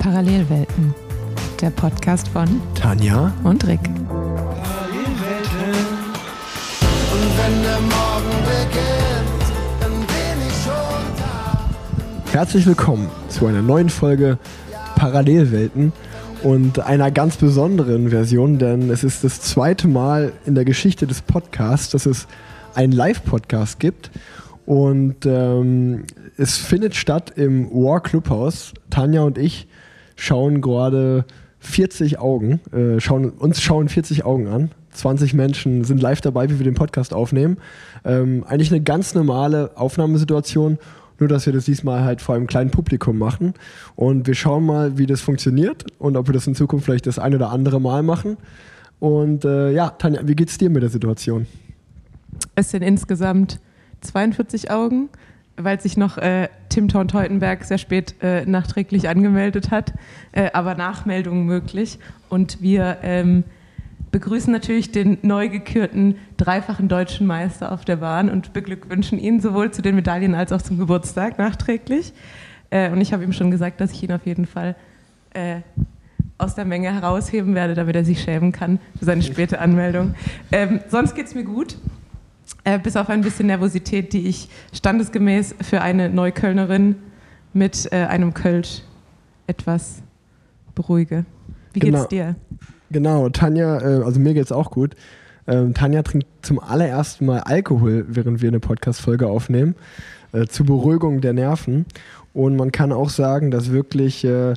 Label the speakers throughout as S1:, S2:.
S1: Parallelwelten, der Podcast von
S2: Tanja.
S1: und Rick.
S3: Und wenn der Morgen beginnt, dann bin ich schon da.
S2: Herzlich willkommen zu einer neuen Folge Parallelwelten und einer ganz besonderen Version, denn es ist das zweite Mal in der Geschichte des Podcasts, dass es einen Live-Podcast gibt. Und ähm, es findet statt im War Clubhaus. Tanja und ich schauen gerade 40 Augen, äh, schauen, uns schauen 40 Augen an. 20 Menschen sind live dabei, wie wir den Podcast aufnehmen. Ähm, eigentlich eine ganz normale Aufnahmesituation, nur dass wir das diesmal halt vor einem kleinen Publikum machen. Und wir schauen mal, wie das funktioniert und ob wir das in Zukunft vielleicht das ein oder andere Mal machen. Und äh, ja, Tanja, wie geht's dir mit der Situation?
S1: Es sind insgesamt 42 Augen, weil sich noch äh, Tim Thorn-Teutenberg sehr spät äh, nachträglich angemeldet hat, äh, aber Nachmeldungen möglich. Und wir ähm, begrüßen natürlich den neu gekürten dreifachen deutschen Meister auf der Bahn und beglückwünschen ihn sowohl zu den Medaillen als auch zum Geburtstag nachträglich. Äh, und ich habe ihm schon gesagt, dass ich ihn auf jeden Fall äh, aus der Menge herausheben werde, damit er sich schämen kann für seine späte Anmeldung. Ähm, sonst geht es mir gut. Äh, bis auf ein bisschen Nervosität, die ich standesgemäß für eine Neuköllnerin mit äh, einem Kölsch etwas beruhige. Wie
S2: Genau.
S1: geht's dir?
S2: Genau, Tanja, äh, also mir geht's auch gut. Ähm, Tanja trinkt zum allerersten Mal Alkohol, während wir eine Podcast-Folge aufnehmen, äh, zur Beruhigung der Nerven. Und man kann auch sagen, dass wirklich äh,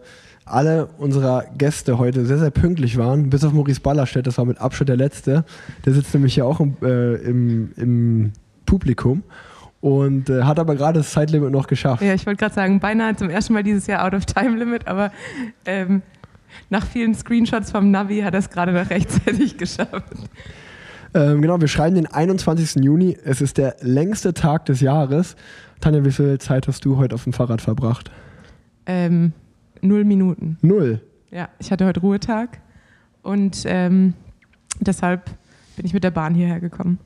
S2: alle unserer Gäste heute sehr, sehr pünktlich waren, bis auf Maurice Ballerstedt, das war mit Abstand der Letzte. Der sitzt nämlich hier auch im, äh, im, im Publikum und äh, hat aber gerade das Zeitlimit noch geschafft.
S1: Ja, ich wollte gerade sagen, beinahe zum ersten Mal dieses Jahr out of time limit, aber ähm, nach vielen Screenshots vom Navi hat er es gerade noch rechtzeitig geschafft.
S2: Ähm, genau, wir schreiben den 21. Juni. Es ist der längste Tag des Jahres. Tanja, wie viel Zeit hast du heute auf dem Fahrrad verbracht?
S1: Ähm, null Minuten.
S2: Null.
S1: Ja, ich hatte heute Ruhetag und ähm, deshalb bin ich mit der Bahn hierher gekommen.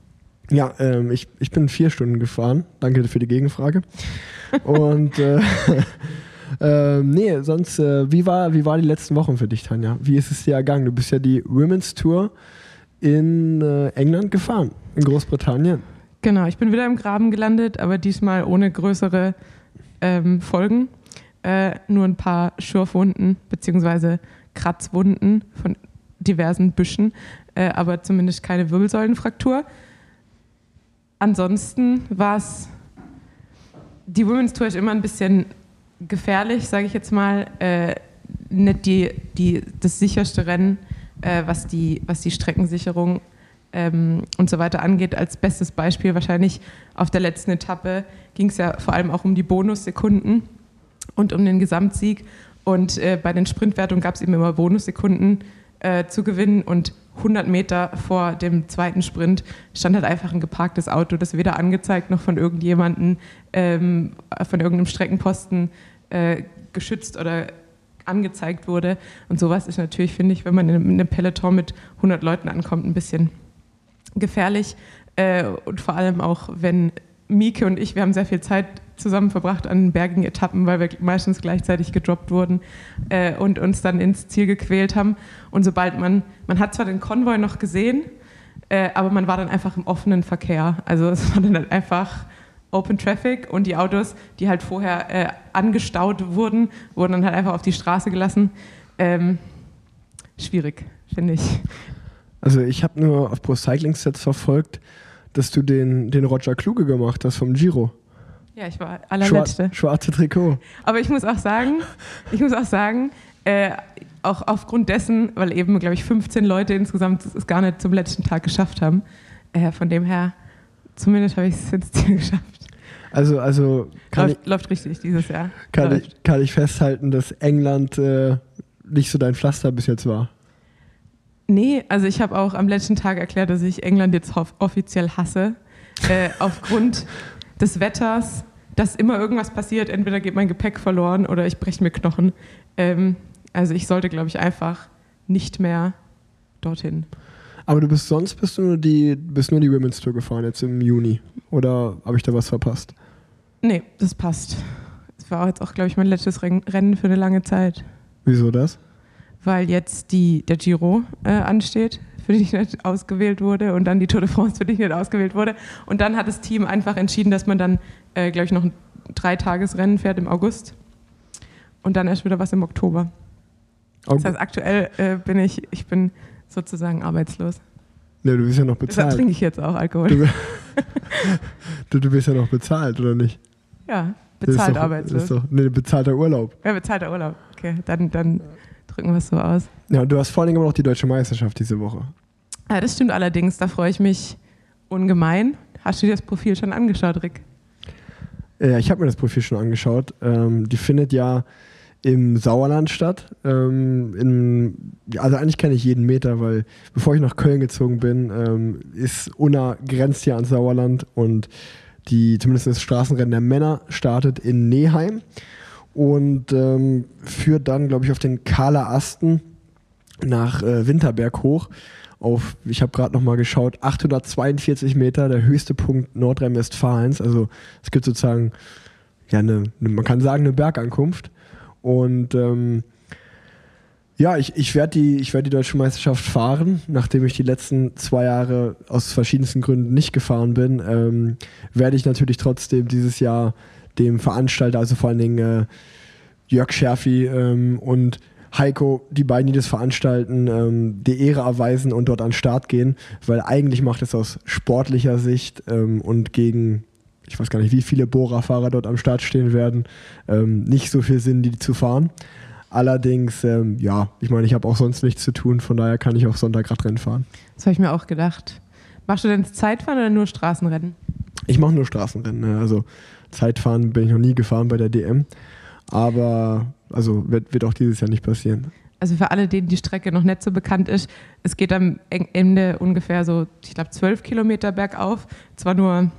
S2: Ja, ähm, ich, ich bin vier Stunden gefahren. Danke für die Gegenfrage. Und äh, ähm, nee, sonst, äh, wie, war, wie war die letzten Wochen für dich, Tanja? Wie ist es dir ergangen? Du bist ja die Women's Tour in äh, England gefahren, in Großbritannien.
S1: Genau, ich bin wieder im Graben gelandet, aber diesmal ohne größere ähm, Folgen. Äh, nur ein paar Schürfwunden bzw. Kratzwunden von diversen Büschen, äh, aber zumindest keine Wirbelsäulenfraktur. Ansonsten war es, die Women's Tour ist immer ein bisschen gefährlich, sage ich jetzt mal. Äh, nicht die, die, das sicherste Rennen, äh, was, die, was die Streckensicherung ähm, und so weiter angeht. Als bestes Beispiel wahrscheinlich auf der letzten Etappe ging es ja vor allem auch um die Bonussekunden und um den Gesamtsieg. Und äh, bei den Sprintwertungen gab es eben immer Bonussekunden äh, zu gewinnen. Und 100 Meter vor dem zweiten Sprint stand halt einfach ein geparktes Auto, das weder angezeigt noch von irgendjemandem, ähm, von irgendeinem Streckenposten äh, geschützt oder angezeigt wurde. Und sowas ist natürlich, finde ich, wenn man in einem Peloton mit 100 Leuten ankommt, ein bisschen gefährlich. Äh, und vor allem auch, wenn Mieke und ich, wir haben sehr viel Zeit zusammen verbracht an bergigen Etappen, weil wir meistens gleichzeitig gedroppt wurden äh, und uns dann ins Ziel gequält haben. Und sobald man, man hat zwar den Konvoi noch gesehen, äh, aber man war dann einfach im offenen Verkehr. Also es war dann halt einfach Open Traffic und die Autos, die halt vorher äh, angestaut wurden, wurden dann halt einfach auf die Straße gelassen. Ähm, schwierig, finde ich.
S2: Also ich habe nur auf Pro Cycling Sets verfolgt, dass du den, den Roger Kluge gemacht hast vom Giro.
S1: Ja, ich war allerletzte.
S2: Schwar schwarze Trikot.
S1: Aber ich muss auch sagen, ich muss auch sagen, äh, auch aufgrund dessen, weil eben, glaube ich, 15 Leute insgesamt es gar nicht zum letzten Tag geschafft haben. Äh, von dem her, zumindest habe ich es ins Ziel geschafft.
S2: Also, also kann, ich,
S1: Läuft, läuft richtig dieses Jahr.
S2: kann,
S1: Läuft.
S2: ich, kann ich festhalten, dass England äh, nicht so dein Pflaster bis jetzt war.
S1: Nee, also ich habe auch am letzten Tag erklärt, dass ich England jetzt offiziell hasse. Äh, aufgrund des Wetters, dass immer irgendwas passiert. Entweder geht mein Gepäck verloren oder ich breche mir Knochen. Ähm, also ich sollte, glaube ich, einfach nicht mehr dorthin.
S2: Aber du bist sonst bist du nur die bist nur die Women's Tour gefahren jetzt im Juni oder habe ich da was verpasst?
S1: Nee, das passt. Das war jetzt auch, glaube ich, mein letztes Ren- Rennen für eine lange Zeit.
S2: Wieso das?
S1: weil jetzt die, der Giro äh, ansteht, für den ich nicht ausgewählt wurde, und dann die Tour de France, für die ich nicht ausgewählt wurde. Und dann hat das Team einfach entschieden, dass man dann, äh, glaube ich, noch ein Dreitagesrennen fährt im August und dann erst wieder was im Oktober. Das heißt, aktuell äh, bin ich, ich bin sozusagen arbeitslos.
S2: Ne, du bist ja noch
S1: Deshalb
S2: bezahlt.
S1: trinke ich jetzt auch Alkohol.
S2: Du, du, du bist ja noch bezahlt, oder nicht?
S1: ja, bezahlt arbeitslos.
S2: Ist doch ne, bezahlter Urlaub.
S1: ja, bezahlter Urlaub. Okay, dann, dann drücken wir es so aus.
S2: Ja, du hast vor allen Dingen immer noch die deutsche Meisterschaft diese Woche.
S1: Ja, das stimmt allerdings, da freue ich mich ungemein. Hast du dir das Profil schon angeschaut, Rick?
S2: Ja, ich habe mir das Profil schon angeschaut. Ähm, die findet ja im Sauerland statt. Ähm, in, also eigentlich kenne ich jeden Meter, weil bevor ich nach Köln gezogen bin, ähm, ist Unna grenzt ja ans Sauerland und die zumindest das Straßenrennen der Männer startet in Neheim und ähm, führt dann, glaube ich, auf den Kahler Asten nach äh, Winterberg hoch. Auf, ich habe gerade noch mal geschaut, 842 Meter, der höchste Punkt Nordrhein-Westfalens. Also es gibt sozusagen, ja, eine, eine, man kann sagen, eine Bergankunft. Und ähm, ja, ich, ich werde die, ich werd die deutsche Meisterschaft fahren, nachdem ich die letzten zwei Jahre aus verschiedensten Gründen nicht gefahren bin. Ähm, werde ich natürlich trotzdem dieses Jahr dem Veranstalter, also vor allen Dingen äh, Jörg Scherfi ähm, und Heiko, die beiden, die das veranstalten, ähm, die Ehre erweisen und dort an den Start gehen, weil eigentlich macht es aus sportlicher Sicht ähm, und gegen, ich weiß gar nicht, wie viele Bohrerfahrer dort am Start stehen werden, ähm, nicht so viel Sinn, die zu fahren. Allerdings, ähm, ja, ich meine, ich habe auch sonst nichts zu tun, von daher kann ich auch Sonntagradrennen fahren.
S1: Das habe ich mir auch gedacht. Machst du denn Zeitfahren oder nur Straßenrennen?
S2: Ich mache nur Straßenrennen, ne? also Zeitfahren bin ich noch nie gefahren bei der DM, aber also wird, wird auch dieses Jahr nicht passieren.
S1: Also für alle, denen die Strecke noch nicht so bekannt ist, es geht am Ende ungefähr so, ich glaube, 12 Kilometer bergauf. Zwar nur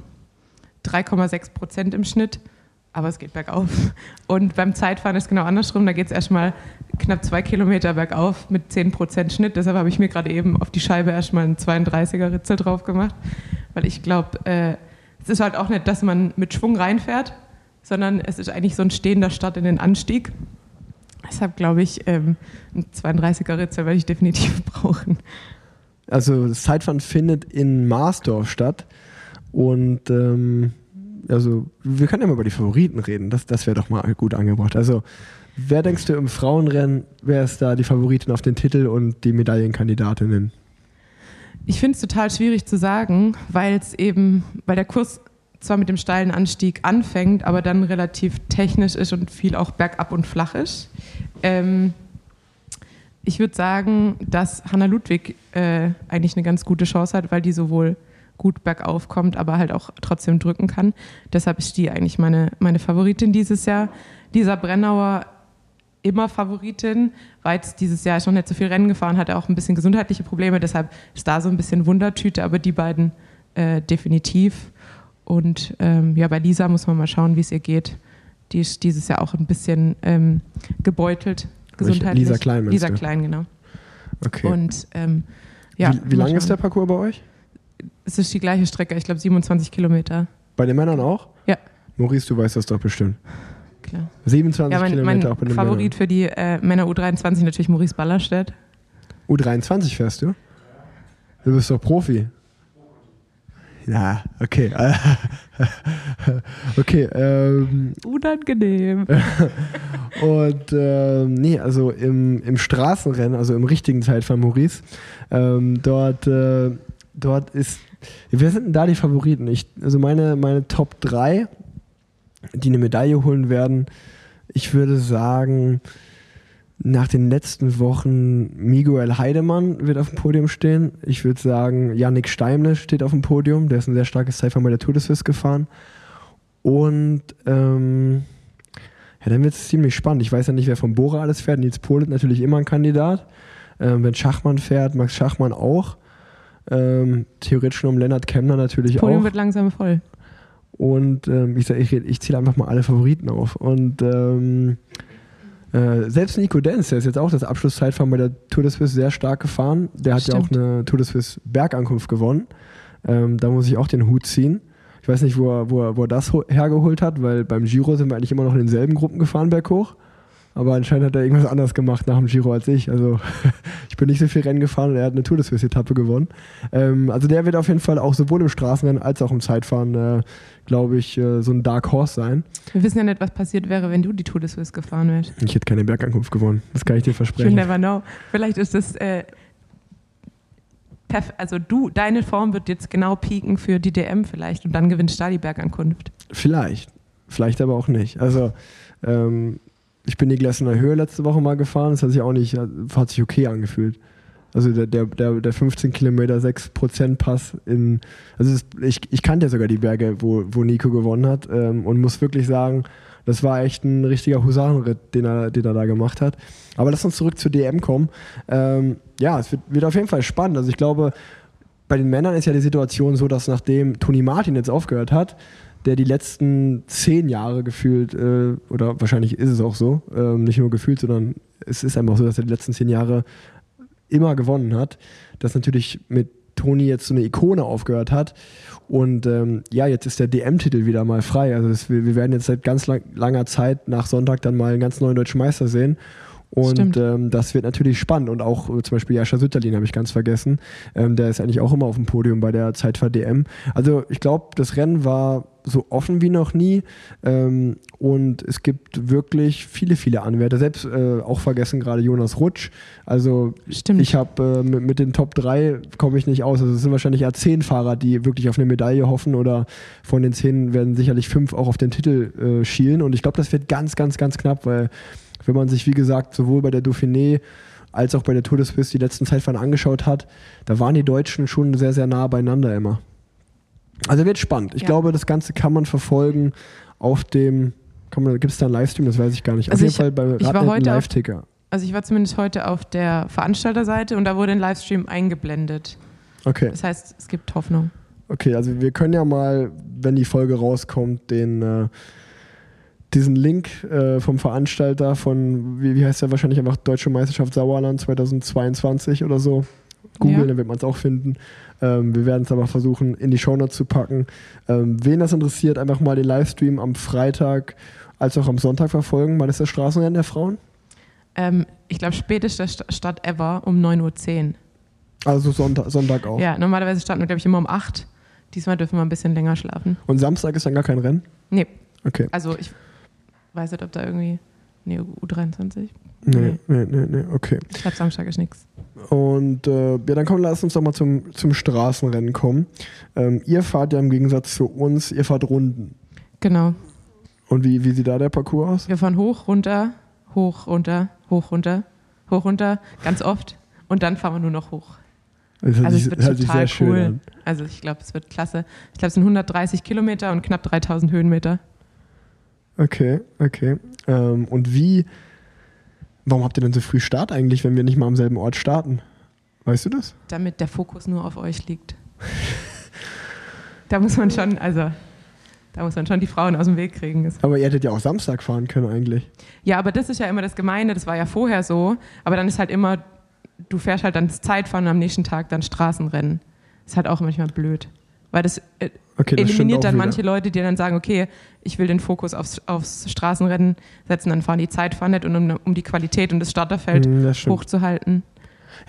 S1: 3,6 Prozent im Schnitt, aber es geht bergauf. Und beim Zeitfahren ist genau andersrum. Da geht es erstmal knapp zwei Kilometer bergauf mit 10 Prozent Schnitt. Deshalb habe ich mir gerade eben auf die Scheibe erstmal einen 32er Ritzel drauf gemacht. Weil ich glaube, äh, es ist halt auch nicht, dass man mit Schwung reinfährt, sondern es ist eigentlich so ein stehender Start in den Anstieg. Deshalb glaube ich, ähm, ein 32er Ritzel werde ich definitiv brauchen.
S2: Also das Zeitfahren findet in Marsdorf statt und ähm, also wir können ja mal über die Favoriten reden, das, das wäre doch mal gut angebracht. Also wer denkst du im Frauenrennen, wer ist da die Favoritin auf den Titel und die Medaillenkandidatinnen?
S1: Ich finde es total schwierig zu sagen, weil es eben, weil der Kurs zwar mit dem steilen Anstieg anfängt, aber dann relativ technisch ist und viel auch bergab und flach ist. Ähm, ich würde sagen, dass Hanna Ludwig äh, eigentlich eine ganz gute Chance hat, weil die sowohl gut bergauf kommt, aber halt auch trotzdem drücken kann. Deshalb ist die eigentlich meine, meine Favoritin dieses Jahr. Dieser Brennauer immer Favoritin, weil es dieses Jahr schon nicht so viel Rennen gefahren hat, auch ein bisschen gesundheitliche Probleme, deshalb ist da so ein bisschen Wundertüte, aber die beiden äh, definitiv. Und ähm, ja, bei Lisa muss man mal schauen, wie es ihr geht. Die ist dieses Jahr auch ein bisschen ähm, gebeutelt, gesundheitlich.
S2: Lisa Klein
S1: Lisa
S2: du?
S1: Klein, genau.
S2: Okay.
S1: Und ähm, ja,
S2: wie wie lang ist der
S1: schauen.
S2: Parcours bei euch?
S1: Es ist die gleiche Strecke, ich glaube 27 Kilometer.
S2: Bei den Männern auch?
S1: Ja.
S2: Maurice, du weißt das doch bestimmt.
S1: Klar.
S2: 27
S1: Ja, mein,
S2: Kilometer auch bei den
S1: Favorit für die äh, Männer U23 natürlich Maurice Ballerstedt.
S2: Männern. U23 fährst du? Du bist doch Profi. Ja, okay. okay, ähm,
S1: Unangenehm.
S2: Und ähm, nee, also im, im Straßenrennen, also im richtigen Zeitfahren Maurice, ähm, dort, äh, dort ist. Wer sind denn da die Favoriten? Ich, also meine, meine Top 3, die eine Medaille holen werden, ich würde sagen, nach den letzten Wochen Miguel Heidemann wird auf dem Podium stehen. Ich würde sagen, Yannick Steimle steht auf dem Podium. Der ist ein sehr starkes Zeitfahren bei der Tour de Suisse gefahren. Und ähm, ja, dann wird es ziemlich spannend. Ich weiß ja nicht, wer von Bora alles fährt. Nils Polit natürlich immer ein Kandidat. Ähm, wenn Schachmann fährt, Max Schachmann auch. Ähm, theoretisch nur um Lennart Kemner natürlich
S1: Podium
S2: auch.
S1: wird langsam voll.
S2: Und ähm, ich, ich, ich zähle einfach mal alle Favoriten auf. Und ähm, äh, selbst Nico Denz, der ist jetzt auch das Abschlusszeitfahren bei der Tour de Suisse sehr stark gefahren. Der hat ja auch eine Tour de Suisse Bergankunft gewonnen. Ähm, da muss ich auch den Hut ziehen. Ich weiß nicht, wo er, wo er, wo er das ho- hergeholt hat, weil beim Giro sind wir eigentlich immer noch in denselben Gruppen gefahren berghoch. Aber anscheinend hat er irgendwas anders gemacht nach dem Giro als ich. Also ich bin nicht so viel Rennen gefahren und er hat eine Tour de Suisse-Etappe gewonnen. Ähm, also der wird auf jeden Fall auch sowohl im Straßenrennen als auch im Zeitfahren, äh, glaube ich, äh, so ein Dark Horse sein.
S1: Wir wissen ja nicht, was passiert wäre, wenn du die Tour de Suisse gefahren wärst.
S2: Ich hätte keine Bergankunft gewonnen. Das kann ich dir
S1: You
S2: versprechen.
S1: never know. Vielleicht ist das, äh, also du, deine Form wird jetzt genau pieken für die DM vielleicht und dann gewinnst du da die Bergankunft.
S2: Vielleicht. Vielleicht aber auch nicht. Also, ähm, ich bin die Glessener Höhe letzte Woche mal gefahren. Das hat sich auch nicht, hat sich okay angefühlt. Also der, der, der, der 15 Kilometer 6% Pass in, also es, ich, ich kannte ja sogar die Berge, wo, wo Nico gewonnen hat ähm, und muss wirklich sagen, das war echt ein richtiger Husarenritt, den er, den er da gemacht hat. Aber lass uns zurück zur DM kommen. Ähm, ja, es wird, wird auf jeden Fall spannend. Also ich glaube, bei den Männern ist ja die Situation so, dass nachdem Toni Martin jetzt aufgehört hat, der die letzten zehn Jahre gefühlt, äh, oder wahrscheinlich ist es auch so, ähm, nicht nur gefühlt, sondern es ist einfach so, dass er die letzten zehn Jahre immer gewonnen hat, dass natürlich mit Toni jetzt so eine Ikone aufgehört hat. Und ähm, ja, jetzt ist der DM-Titel wieder mal frei. Also das, wir, wir werden jetzt seit ganz lang, langer Zeit nach Sonntag dann mal einen ganz neuen deutschen Meister sehen. Und ähm, das wird natürlich spannend. Und auch äh, zum Beispiel Jascha Sütterlin habe ich ganz vergessen. Ähm, der ist eigentlich auch immer auf dem Podium bei der Zeitfahr DM. Also ich glaube, das Rennen war so offen wie noch nie. Ähm, und es gibt wirklich viele, viele Anwärter. Selbst äh, auch vergessen gerade Jonas Rutsch. Also
S1: Stimmt.
S2: ich habe äh, mit, mit den Top 3 komme ich nicht aus. Also es sind wahrscheinlich eher 10 Fahrer, die wirklich auf eine Medaille hoffen oder von den 10 werden sicherlich 5 auch auf den Titel äh, schielen. Und ich glaube, das wird ganz, ganz, ganz knapp, weil wenn man sich, wie gesagt, sowohl bei der Dauphiné als auch bei der Tour de Suisse die letzten Zeitfahren angeschaut hat, da waren die Deutschen schon sehr, sehr nah beieinander immer. Also wird spannend. Ich
S1: Ja.
S2: glaube, das Ganze kann man verfolgen auf dem, gibt es da einen Livestream? Das weiß ich gar nicht.
S1: Also
S2: auf jeden
S1: ich-
S2: Fall bei
S1: ich war
S2: Radnet
S1: heute auf-
S2: Live-Ticker.
S1: Also ich war zumindest heute auf der Veranstalterseite und da wurde ein Livestream eingeblendet.
S2: Okay.
S1: Das heißt, es gibt Hoffnung.
S2: Okay, also wir können ja mal, wenn die Folge rauskommt, den äh, diesen Link äh, vom Veranstalter von, wie, wie heißt der wahrscheinlich einfach Deutsche Meisterschaft Sauerland 2022 oder so. Googeln,
S1: Ja.
S2: dann wird man es auch finden. Ähm, wir werden es aber versuchen, in die Shownotes zu packen. Ähm, wen das interessiert, einfach mal den Livestream am Freitag als auch am Sonntag verfolgen. Wann ist das Straßenrennen der Frauen?
S1: Ähm, ich glaube, späteste St Stadt ever um 9.10 Uhr.
S2: Also Sonntag, Sonntag auch.
S1: Ja, normalerweise starten wir, glaube ich, immer um 8 Diesmal dürfen wir ein bisschen länger schlafen.
S2: Und Samstag ist dann gar kein Rennen?
S1: Nee,
S2: Okay.
S1: also ich weiß nicht, ob da irgendwie. Nee, U23.
S2: Nee, nee, nee, nee, okay.
S1: Ich glaube, Samstag ist nichts.
S2: Und äh, ja, dann komm, lass uns doch mal zum, zum Straßenrennen kommen. Ähm, ihr fahrt ja im Gegensatz zu uns, ihr fahrt Runden.
S1: Genau.
S2: Und wie, wie sieht da der Parcours aus?
S1: Wir fahren hoch, runter, hoch, runter, hoch, runter, hoch, runter, ganz oft. Und dann fahren wir nur noch hoch.
S2: Das
S1: Also es wird total cool. Also ich glaube, es wird klasse. Ich glaube, es sind 130 Kilometer und knapp 3000 Höhenmeter.
S2: Okay, okay. Ähm, und wie, warum habt ihr denn so früh Start eigentlich, wenn wir nicht mal am selben Ort starten? Weißt du das?
S1: damit der Fokus nur auf euch liegt. da muss man schon, also, da muss man schon die Frauen aus dem Weg kriegen.
S2: Aber ihr hättet ja auch Samstag fahren können eigentlich.
S1: Ja, aber das ist ja immer das Gemeine, das war ja vorher so, aber dann ist halt immer, du fährst halt dann das Zeitfahren und am nächsten Tag dann Straßenrennen. Ist halt auch manchmal blöd. Weil das äh,
S2: Okay, das
S1: eliminiert dann
S2: wieder.
S1: manche Leute, die dann sagen, okay, ich will den Fokus aufs, aufs Straßenrennen setzen, dann fahren die Zeitfahren nicht und um, um die Qualität und das Starterfeld
S2: Hm, das
S1: hochzuhalten.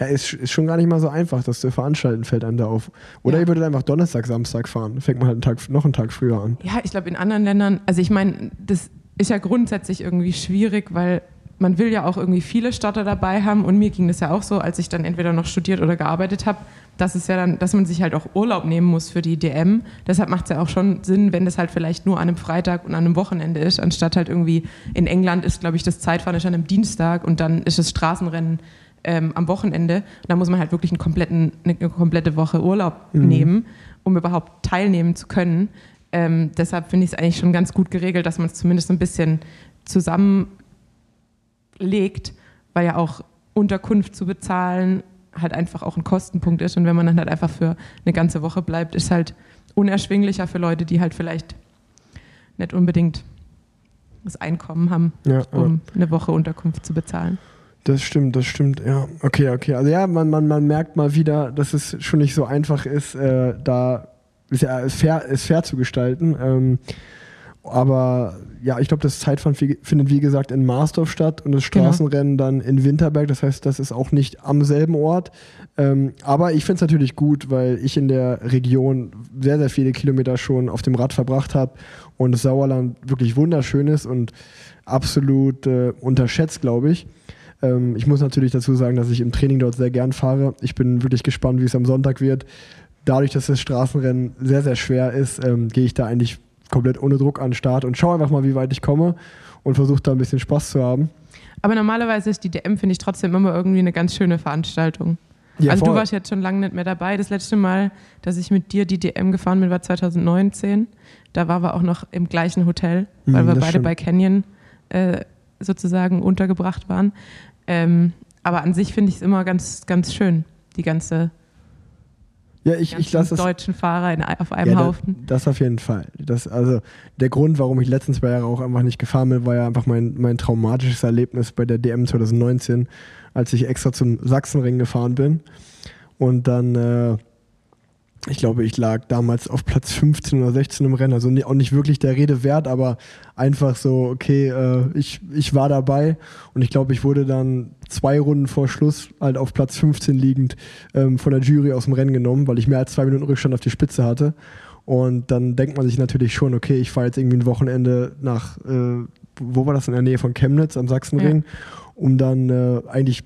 S2: Ja, ist, ist schon gar nicht mal so einfach, das zu veranstalten, fällt einem da auf. Oder
S1: Ja.
S2: ihr würdet einfach Donnerstag, Samstag fahren. Fängt man halt einen Tag, noch einen Tag früher an.
S1: Ja, ich glaube, in anderen Ländern, also ich meine, das ist ja grundsätzlich irgendwie schwierig, weil man will ja auch irgendwie viele Starter dabei haben und mir ging das ja auch so, als ich dann entweder noch studiert oder gearbeitet habe, dass es ja dann, dass man sich halt auch Urlaub nehmen muss für die DM. Deshalb macht es ja auch schon Sinn, wenn das halt vielleicht nur an einem Freitag und an einem Wochenende ist, anstatt halt irgendwie in England ist, glaube ich, das Zeitfahren ist an einem Dienstag und dann ist das Straßenrennen ähm, am Wochenende. Und da muss man halt wirklich einen kompletten, eine komplette Woche Urlaub nehmen, um überhaupt teilnehmen zu können. Ähm, deshalb finde ich es eigentlich schon ganz gut geregelt, dass man es zumindest ein bisschen zusammenlegt, weil ja auch Unterkunft zu bezahlen halt einfach auch ein Kostenpunkt ist. Und wenn man dann halt einfach für eine ganze Woche bleibt, ist halt unerschwinglicher für Leute, die halt vielleicht nicht unbedingt das Einkommen haben,
S2: Ja,
S1: um eine Woche Unterkunft zu bezahlen.
S2: Das stimmt, das stimmt, ja. Okay, okay. Also ja, man, man, man merkt mal wieder, dass es schon nicht so einfach ist, äh, da ist ja ist fair, ist fair zu gestalten. Ähm, aber ja, ich glaube, das Zeitfahren fi- findet wie gesagt in Marsdorf statt und das
S1: Genau.
S2: Straßenrennen dann in Winterberg. Das heißt, das ist auch nicht am selben Ort. Ähm, aber ich finde es natürlich gut, weil ich in der Region sehr, sehr viele Kilometer schon auf dem Rad verbracht habe und das Sauerland wirklich wunderschön ist und absolut äh, unterschätzt, glaube ich. Ähm, ich muss natürlich dazu sagen, dass ich im Training dort sehr gern fahre. Ich bin wirklich gespannt, wie es am Sonntag wird. Dadurch, dass das Straßenrennen sehr, sehr schwer ist, ähm, gehe ich da eigentlich komplett ohne Druck an den Start und schaue einfach mal, wie weit ich komme und versuche da ein bisschen Spaß zu haben.
S1: Aber normalerweise ist die DM, finde ich, trotzdem immer irgendwie eine ganz schöne Veranstaltung.
S2: Ja,
S1: also
S2: voll.
S1: du warst jetzt schon lange nicht mehr dabei. Das letzte Mal, dass ich mit dir die DM gefahren bin, war 2019. Da waren wir auch noch im gleichen Hotel, weil
S2: Mhm,
S1: wir beide
S2: stimmt.
S1: bei Canyon äh, sozusagen untergebracht waren. Ähm, aber an sich finde ich es immer ganz, ganz schön, die ganze
S2: ja, ich, ich lasse
S1: deutschen Fahrer in, auf einem
S2: Ja,
S1: Haufen.
S2: Das, das auf jeden Fall. Das, also der Grund, warum ich letzten zwei Jahre auch einfach nicht gefahren bin, war ja einfach mein, mein traumatisches Erlebnis bei der DM 2019, als ich extra zum Sachsenring gefahren bin. Und dann, äh, ich glaube, ich lag damals auf Platz 15 oder 16 im Rennen. Also auch nicht wirklich der Rede wert, aber einfach so, okay, äh, ich, ich war dabei und ich glaube, ich wurde dann zwei Runden vor Schluss halt auf Platz 15 liegend ähm, von der Jury aus dem Rennen genommen, weil ich mehr als zwei Minuten Rückstand auf die Spitze hatte. Und dann denkt man sich natürlich schon, okay, ich fahre jetzt irgendwie ein Wochenende nach, äh, wo war das, in der Nähe von Chemnitz am Sachsenring, um dann äh, eigentlich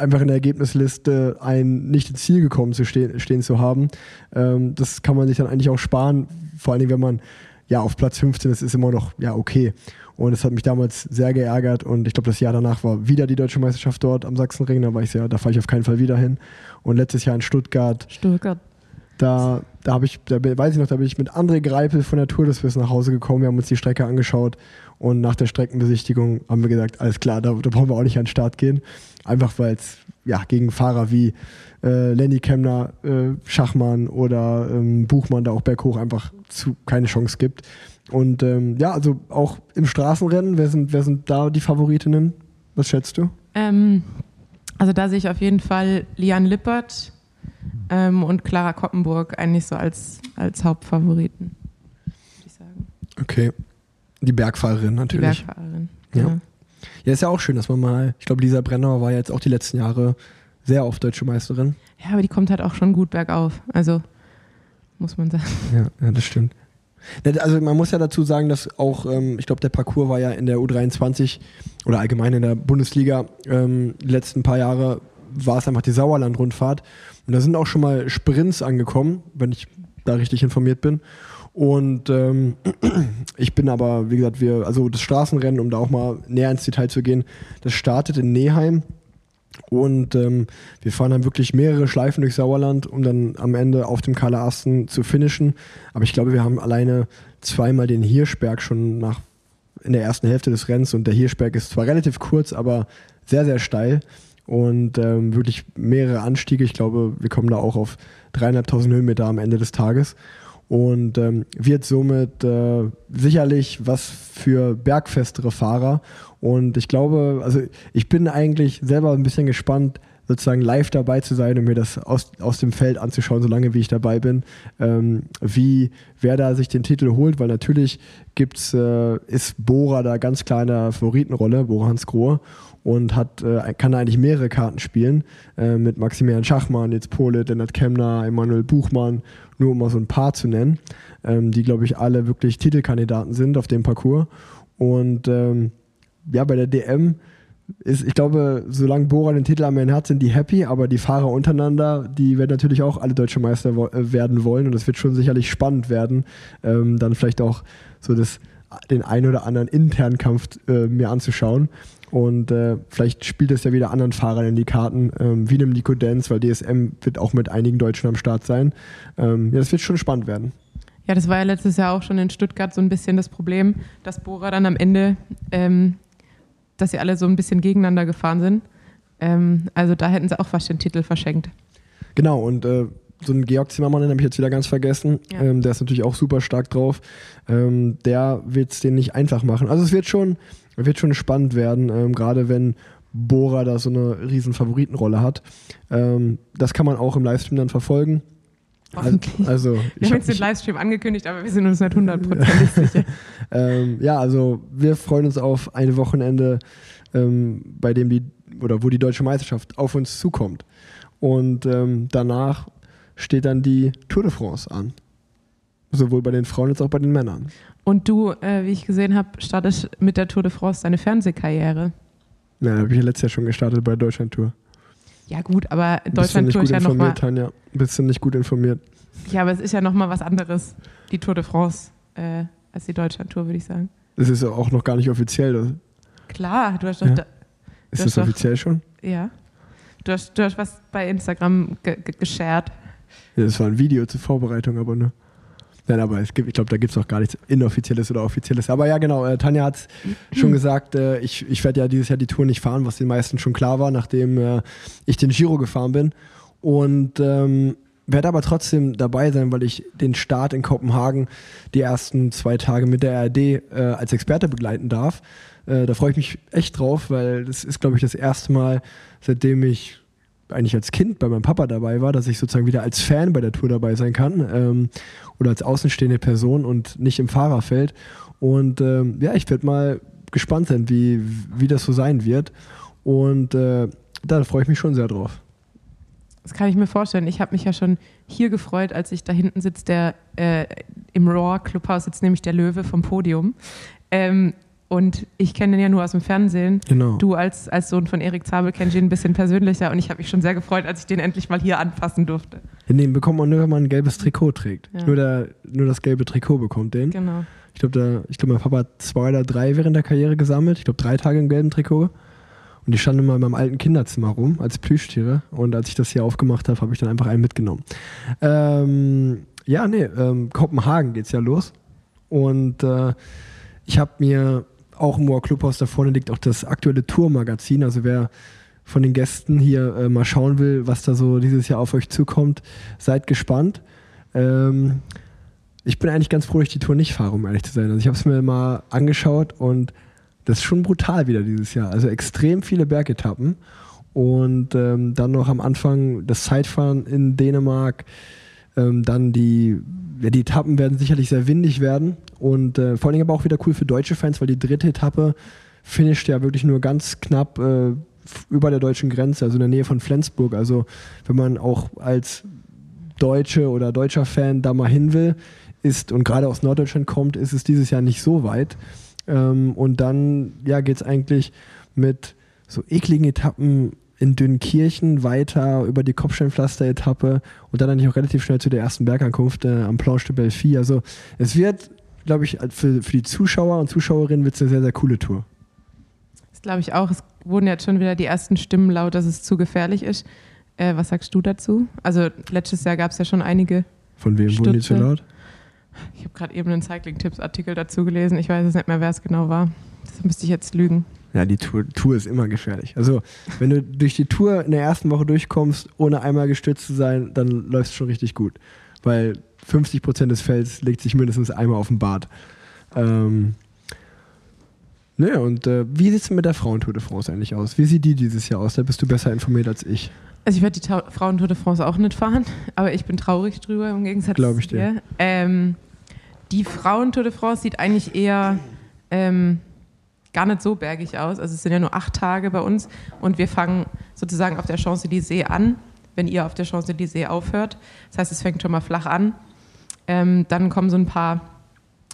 S2: einfach in der Ergebnisliste ein nicht ins Ziel gekommen zu stehen, stehen zu haben. Ähm, das kann man sich dann eigentlich auch sparen, vor allen Dingen, wenn man ja auf Platz 15 ist, ist immer noch ja okay. Und es hat mich damals sehr geärgert und ich glaube, das Jahr danach war wieder die deutsche Meisterschaft dort am Sachsenring. Da war ich sehr, da fahre ich auf keinen Fall wieder hin. Und letztes Jahr in Stuttgart
S1: Stuttgart.
S2: Da, da habe ich, da weiß ich noch, da bin ich mit André Greipel von der Tour des Wiss nach Hause gekommen. Wir haben uns die Strecke angeschaut und nach der Streckenbesichtigung haben wir gesagt, alles klar, da, da brauchen wir auch nicht an den Start gehen. Einfach weil es ja, gegen Fahrer wie äh, Lenny Kemner, äh, Schachmann oder ähm, Buchmann da auch berghoch einfach zu, keine Chance gibt. Und ähm, ja, also auch im Straßenrennen, wer sind, wer sind da die Favoritinnen? Was schätzt du?
S1: Ähm, also da sehe ich auf jeden Fall Lian Lippert ähm, und Clara Koppenburg eigentlich so als, als Hauptfavoriten, würde ich sagen.
S2: Okay. Die Bergfahrerin
S1: Die
S2: natürlich.
S1: Bergfahrerin.
S2: Ja.
S1: Ja.
S2: Ja, ist ja auch schön, dass man mal, ich glaube, Lisa Brenner war jetzt auch die letzten Jahre sehr oft deutsche Meisterin.
S1: ja, aber die kommt halt auch schon gut bergauf. Also muss man sagen.
S2: Ja, ja das stimmt. Also man muss ja dazu sagen, dass auch, ähm, ich glaube, der Parcours war ja in der U23 oder allgemein in der Bundesliga ähm, die letzten paar Jahre war es einfach die Sauerland-Rundfahrt. Und da sind auch schon mal Sprints angekommen, wenn ich da richtig informiert bin. Und ähm, ich bin aber, wie gesagt, wir, also das Straßenrennen, um da auch mal näher ins Detail zu gehen, das startet in Neheim. Und ähm, wir fahren dann wirklich mehrere Schleifen durch Sauerland, um dann am Ende auf dem Karla Asten zu finishen. Aber ich glaube, wir haben alleine zweimal den Hirschberg schon nach in der ersten Hälfte des Rennens und der Hirschberg ist zwar relativ kurz, aber sehr, sehr steil und ähm, wirklich mehrere Anstiege. Ich glaube, wir kommen da auch auf dreieinhalbtausend Höhenmeter am Ende des Tages und ähm, wird somit äh, sicherlich was für bergfestere Fahrer. Und ich glaube, also ich bin eigentlich selber ein bisschen gespannt, sozusagen live dabei zu sein und mir das aus, aus dem Feld anzuschauen, solange wie ich dabei bin, ähm, wie wer da sich den Titel holt, weil natürlich gibt's, äh, ist Bora da ganz klar in der Favoritenrolle, Bora Hans Grohe und hat, äh, kann eigentlich mehrere Karten spielen, äh, mit Maximilian Schachmann, jetzt Pole, Lennart Kemner, Emanuel Buchmann, nur um mal so ein paar zu nennen, ähm, die glaube ich alle wirklich Titelkandidaten sind auf dem Parcours und ähm, ja, bei der DM ist, ich glaube, solange Bora den Titel am Ende hat, sind die happy, aber die Fahrer untereinander, die werden natürlich auch alle deutsche Meister wo äh, werden wollen und es wird schon sicherlich spannend werden, ähm, dann vielleicht auch so das, den einen oder anderen internen Kampf äh, mir anzuschauen. Und äh, vielleicht spielt es ja wieder anderen Fahrern in die Karten, ähm, wie einem Nico Denz, weil DSM wird auch mit einigen Deutschen am Start sein. Ähm, ja, das wird schon spannend werden.
S1: Ja, das war ja letztes Jahr auch schon in Stuttgart so ein bisschen das Problem, dass Bora dann am Ende, ähm, dass sie alle so ein bisschen gegeneinander gefahren sind. Ähm, also da hätten sie auch fast den Titel verschenkt.
S2: Genau, und äh, so einen Georg Zimmermann, den habe ich jetzt wieder ganz vergessen.
S1: Ja.
S2: Ähm, der ist natürlich auch super stark drauf. Ähm, der wird es den nicht einfach machen. Also es wird schon, wird schon spannend werden, ähm, gerade wenn Bora da so eine riesen Favoritenrolle hat. Ähm, das kann man auch im Livestream dann verfolgen.
S1: Hoffentlich.
S2: Also,
S1: wir
S2: ich
S1: haben
S2: hab
S1: jetzt den Livestream angekündigt, aber wir sind uns nicht hundertprozentig sicher.
S2: ähm, ja, also wir freuen uns auf ein Wochenende, ähm, bei dem die oder wo die deutsche Meisterschaft auf uns zukommt. Und ähm, danach steht dann die Tour de France an. Sowohl bei den Frauen als auch bei den Männern.
S1: Und du, äh, wie ich gesehen habe, startest mit der Tour de France deine Fernsehkarriere.
S2: Ja, habe ich ja letztes Jahr schon gestartet bei der Deutschland-Tour.
S1: Ja gut, aber
S2: Bist du
S1: Deutschland
S2: nicht
S1: Tour
S2: gut
S1: ist ja nochmal.
S2: informiert, Tanja? Bist du nicht gut informiert?
S1: Ja, aber es ist ja nochmal was anderes, die Tour de France, äh, als die Deutschland Tour, würde ich sagen.
S2: Das ist ja auch noch gar nicht offiziell. Das-
S1: Klar, du hast doch.
S2: Ja.
S1: Da,
S2: Ist
S1: Das
S2: das
S1: doch-
S2: offiziell schon?
S1: ja. Du hast, du hast was bei Instagram ge ge geshared.
S2: Ja, das war ein Video zur Vorbereitung, aber ne. Nein, aber es gibt, ich glaube, da gibt es auch gar nichts Inoffizielles oder Offizielles. Aber ja, genau, äh, Tanja hat schon gesagt, äh, ich, ich werde ja dieses Jahr die Tour nicht fahren, was den meisten schon klar war, nachdem äh, ich den Giro gefahren bin. Und ähm, werde aber trotzdem dabei sein, weil ich den Start in Kopenhagen die ersten zwei Tage mit der ARD äh, als Experte begleiten darf. Äh, da freue ich mich echt drauf, weil das ist, glaube ich, das erste Mal, seitdem ich eigentlich als Kind bei meinem Papa dabei war, dass ich sozusagen wieder als Fan bei der Tour dabei sein kann ähm, oder als außenstehende Person und nicht im Fahrerfeld. Und ähm, ja, ich werde mal gespannt sein, wie, wie das so sein wird. Und äh, da freue ich mich schon sehr drauf.
S1: Das kann ich mir vorstellen. Ich habe mich ja schon hier gefreut, als ich da hinten sitze, der äh, im Raw Clubhaus sitzt, nämlich der Löwe vom Podium. Ähm, und ich kenne den ja nur aus dem Fernsehen.
S2: Genau.
S1: Du als, als Sohn von Erik Zabel kennst ihn ein bisschen persönlicher und ich habe mich schon sehr gefreut, als ich den endlich mal hier anfassen durfte.
S2: Den bekommt man nur, wenn man ein gelbes Trikot trägt.
S1: Ja.
S2: Nur, der, nur das gelbe Trikot bekommt den.
S1: Genau.
S2: Ich glaube, glaub, mein Papa hat zwei oder drei während der Karriere gesammelt. Ich glaube, drei Tage im gelben Trikot. Und die standen immer in meinem alten Kinderzimmer rum als Plüschtiere. Und als ich das hier aufgemacht habe, habe ich dann einfach einen mitgenommen. Ähm, ja, nee, ähm, Kopenhagen geht's ja los. Und äh, ich habe mir auch im Moor Clubhaus da vorne liegt auch das aktuelle Tourmagazin. Also wer von den Gästen hier äh, mal schauen will, was da so dieses Jahr auf euch zukommt, seid gespannt. Ähm, ich bin eigentlich ganz froh, dass ich die Tour nicht fahre, um ehrlich zu sein. Also ich habe es mir mal angeschaut und das ist schon brutal wieder dieses Jahr. Also extrem viele Bergetappen und ähm, dann noch am Anfang das Zeitfahren in Dänemark. Ähm, dann die, ja, die Etappen werden sicherlich sehr windig werden und äh, vor allen Dingen aber auch wieder cool für deutsche Fans, weil die dritte Etappe finisht ja wirklich nur ganz knapp äh, über der deutschen Grenze, also in der Nähe von Flensburg. Also wenn man auch als Deutsche oder deutscher Fan da mal hin will, ist und gerade aus Norddeutschland kommt, ist es dieses Jahr nicht so weit. Ähm, und dann ja, geht es eigentlich mit so ekligen Etappen in Dünnkirchen weiter über die Kopfsteinpflaster-Etappe und dann eigentlich auch relativ schnell zu der ersten Bergankunft äh, am Planche de Belleville. Also es wird, glaube ich, für, für die Zuschauer und Zuschauerinnen wird es eine sehr, sehr coole Tour.
S1: Das glaube ich auch. Es wurden jetzt schon wieder die ersten Stimmen laut, dass es zu gefährlich ist. Äh, was sagst du dazu? Also letztes Jahr gab es ja schon einige.
S2: Von wem wurden die zu
S1: Stütze.
S2: laut?
S1: Ich habe gerade eben einen Cycling-Tipps-Artikel dazu gelesen. Ich weiß jetzt nicht mehr, wer es genau war. Das müsste ich jetzt lügen.
S2: Ja, die Tour, Tour ist immer gefährlich. Also, wenn du durch die Tour in der ersten Woche durchkommst, ohne einmal gestützt zu sein, dann läuft es schon richtig gut. Weil 50 Prozent des Felds legt sich mindestens einmal auf den Bart. Ähm, naja, und äh, wie sieht es mit der Frauentour de France eigentlich aus? Wie sieht die dieses Jahr aus? Da bist du besser informiert als ich.
S1: Also ich werde die Frauentour de France auch nicht fahren, aber ich bin traurig drüber im Gegensatz
S2: ich
S1: zu dir. Ähm, die Frauentour de France sieht eigentlich eher ähm, gar nicht so bergig aus. Also es sind ja nur acht Tage bei uns und wir fangen sozusagen auf der Champs-Élysées an, wenn ihr auf der Champs-Élysées aufhört. Das heißt, es fängt schon mal flach an. Ähm, dann kommen so ein paar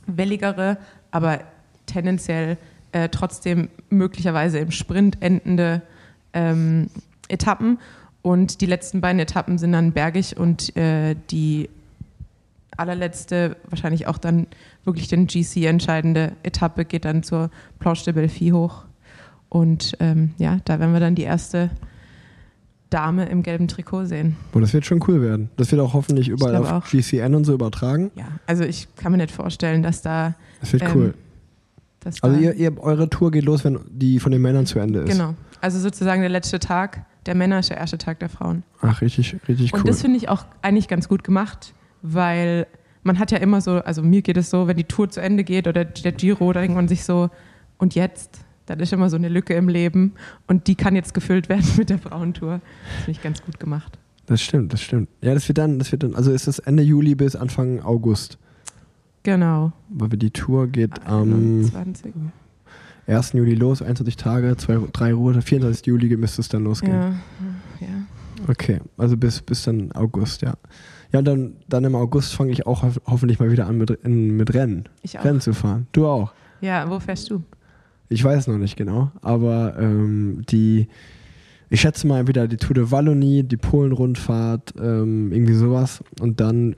S1: welligere, aber tendenziell äh, trotzdem möglicherweise im Sprint endende ähm, Etappen. Und die letzten beiden Etappen sind dann bergig und äh, die allerletzte, wahrscheinlich auch dann wirklich den GC entscheidende Etappe geht dann zur Planche de Belleville hoch. Und ähm, ja, da werden wir dann die erste Dame im gelben Trikot sehen.
S2: Boah, das wird schon cool werden. Das wird auch hoffentlich überall auf
S1: auch.
S2: GCN und so übertragen.
S1: Ja, also ich kann mir nicht vorstellen, dass da.
S2: Das wird
S1: Ähm,
S2: cool. Also ihr, ihr, eure Tour geht los, wenn die von den Männern zu Ende ist.
S1: genau. Also sozusagen der letzte Tag der Männer ist der erste Tag der Frauen.
S2: Ach, richtig, richtig cool.
S1: Und das finde ich auch eigentlich ganz gut gemacht, weil man hat ja immer so, also mir geht es so, wenn die Tour zu Ende geht oder der Giro, da denkt man sich so, und jetzt? Dann ist immer so eine Lücke im Leben und die kann jetzt gefüllt werden mit der Frauentour. Das finde ich ganz gut gemacht.
S2: Das stimmt, das stimmt. Ja, das wird dann, das wird dann, also ist das Ende Juli bis Anfang August.
S1: Genau.
S2: Weil die Tour geht am
S1: 21.
S2: 1. Juli los, 21 Tage, 2, 3 Ruhe, 24. Juli müsste es dann losgehen.
S1: Ja, ja.
S2: Okay, also bis, bis dann August, ja. Ja, und dann, dann im August fange ich auch hoff- hoffentlich mal wieder an mit, in, mit Rennen.
S1: Ich auch.
S2: Rennen zu fahren. Du auch.
S1: Ja, wo fährst du?
S2: Ich weiß noch nicht genau, aber ähm, die, ich schätze mal wieder die Tour de Wallonie, die Polen-Rundfahrt, ähm, irgendwie sowas. Und dann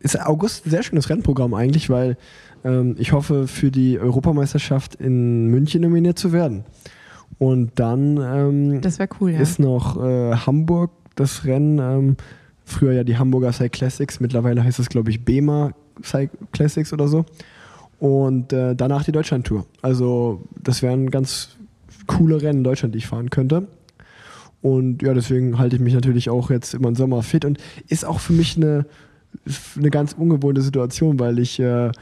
S2: ist August ein sehr schönes Rennprogramm eigentlich, weil ähm, ich hoffe, für die Europameisterschaft in München nominiert zu werden. Und dann ähm,
S1: cool, ja.
S2: ist noch äh, Hamburg das Rennen. Ähm, früher ja die Hamburger Cycle Classics, mittlerweile heißt es, glaube ich, BEMA Cycle Classics oder so. Und äh, danach die Deutschland-Tour. Also, das wären ganz coole Rennen in Deutschland, die ich fahren könnte. Und ja, deswegen halte ich mich natürlich auch jetzt immer im Sommer fit und ist auch für mich eine, eine ganz ungewohnte Situation, weil ich äh,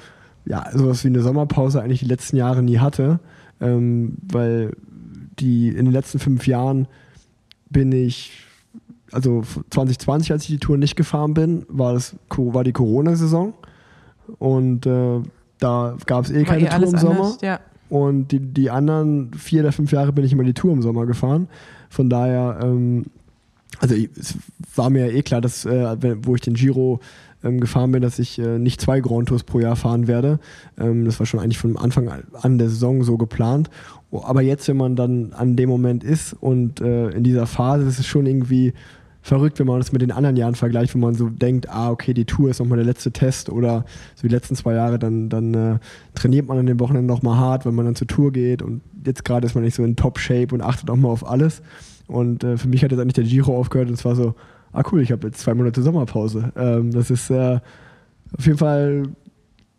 S2: ja sowas wie eine Sommerpause eigentlich die letzten Jahre nie hatte. Ähm, weil die in den letzten fünf Jahren bin ich, also 2020, als ich die Tour nicht gefahren bin, war, das, war die Corona-Saison. Und äh, da gab es eh
S1: War
S2: keine
S1: eh
S2: Tour im Sommer.
S1: anders, Ja.
S2: Und die, die anderen vier oder fünf Jahre bin ich immer die Tour im Sommer gefahren. Von daher, ähm, also ich, es war mir eh klar, dass, äh, wenn, wo ich den Giro ähm, gefahren bin, dass ich äh, nicht zwei Grand Tours pro Jahr fahren werde. Ähm, das war schon eigentlich von Anfang an der Saison so geplant. Aber jetzt, wenn man dann an dem Moment ist und äh, in dieser Phase, ist es schon irgendwie verrückt, wenn man das mit den anderen Jahren vergleicht, wenn man so denkt, ah, okay, die Tour ist nochmal der letzte Test oder so die letzten zwei Jahre, dann, dann äh, trainiert man an den Wochenenden nochmal hart, wenn man dann zur Tour geht und jetzt gerade ist man nicht so in Top-Shape und achtet auch mal auf alles. Und äh, für mich hat jetzt eigentlich der Giro aufgehört und es war so, ah cool, ich habe jetzt zwei Monate Sommerpause. Ähm, das ist äh, auf jeden Fall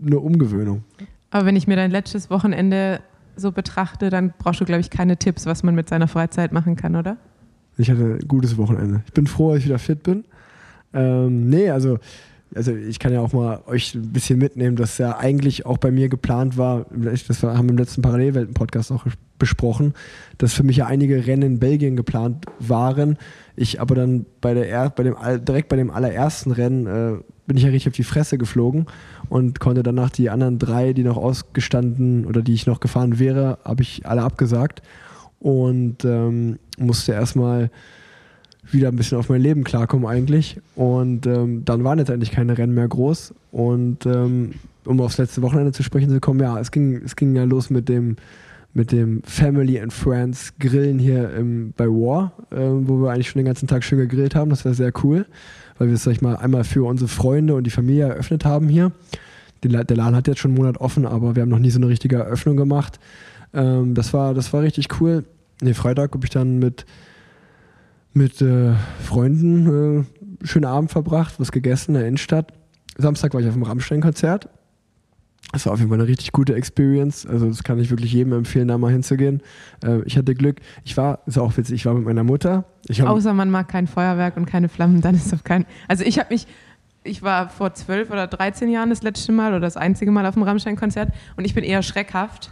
S2: eine Umgewöhnung.
S1: Aber wenn ich mir dein letztes Wochenende so betrachte, dann brauchst du, glaube ich, keine Tipps, was man mit seiner Freizeit machen kann, oder?
S2: Ich hatte ein gutes Wochenende. Ich bin froh, dass ich wieder fit bin. Ähm, nee, also, also ich kann ja auch mal euch ein bisschen mitnehmen, dass ja eigentlich auch bei mir geplant war, das haben wir im letzten Parallelwelten-Podcast auch besprochen, dass für mich ja einige Rennen in Belgien geplant waren. Ich aber dann bei der er bei dem direkt bei dem allerersten Rennen äh, bin ich ja richtig auf die Fresse geflogen und konnte danach die anderen drei, die noch ausgestanden oder die ich noch gefahren wäre, habe ich alle abgesagt und ähm, musste erstmal wieder ein bisschen auf mein Leben klarkommen eigentlich. Und ähm, dann waren jetzt eigentlich keine Rennen mehr groß. Und ähm, um aufs letzte Wochenende zu sprechen zu kommen, ja, es ging, es ging ja los mit dem, mit dem Family and Friends Grillen hier im, bei War, ähm, wo wir eigentlich schon den ganzen Tag schön gegrillt haben. Das war sehr cool, weil wir es, sag ich mal, einmal für unsere Freunde und die Familie eröffnet haben hier. Der Laden hat jetzt schon einen Monat offen, aber wir haben noch nie so eine richtige Eröffnung gemacht. Ähm, das, war, das war richtig cool. Nee, Freitag habe ich dann mit, mit äh, Freunden äh, schönen Abend verbracht, was gegessen in der Innenstadt. Samstag war ich auf dem Rammstein-Konzert. Das war auf jeden Fall eine richtig gute Experience. Also das kann ich wirklich jedem empfehlen, da mal hinzugehen. Äh, ich hatte Glück. Ich war, ist auch witzig, ich war mit meiner Mutter.
S1: Außer man mag kein Feuerwerk und keine Flammen, dann ist doch kein. Also ich habe mich, ich war vor zwölf oder 13 Jahren das letzte Mal oder das einzige Mal auf dem Rammstein-Konzert und ich bin eher schreckhaft.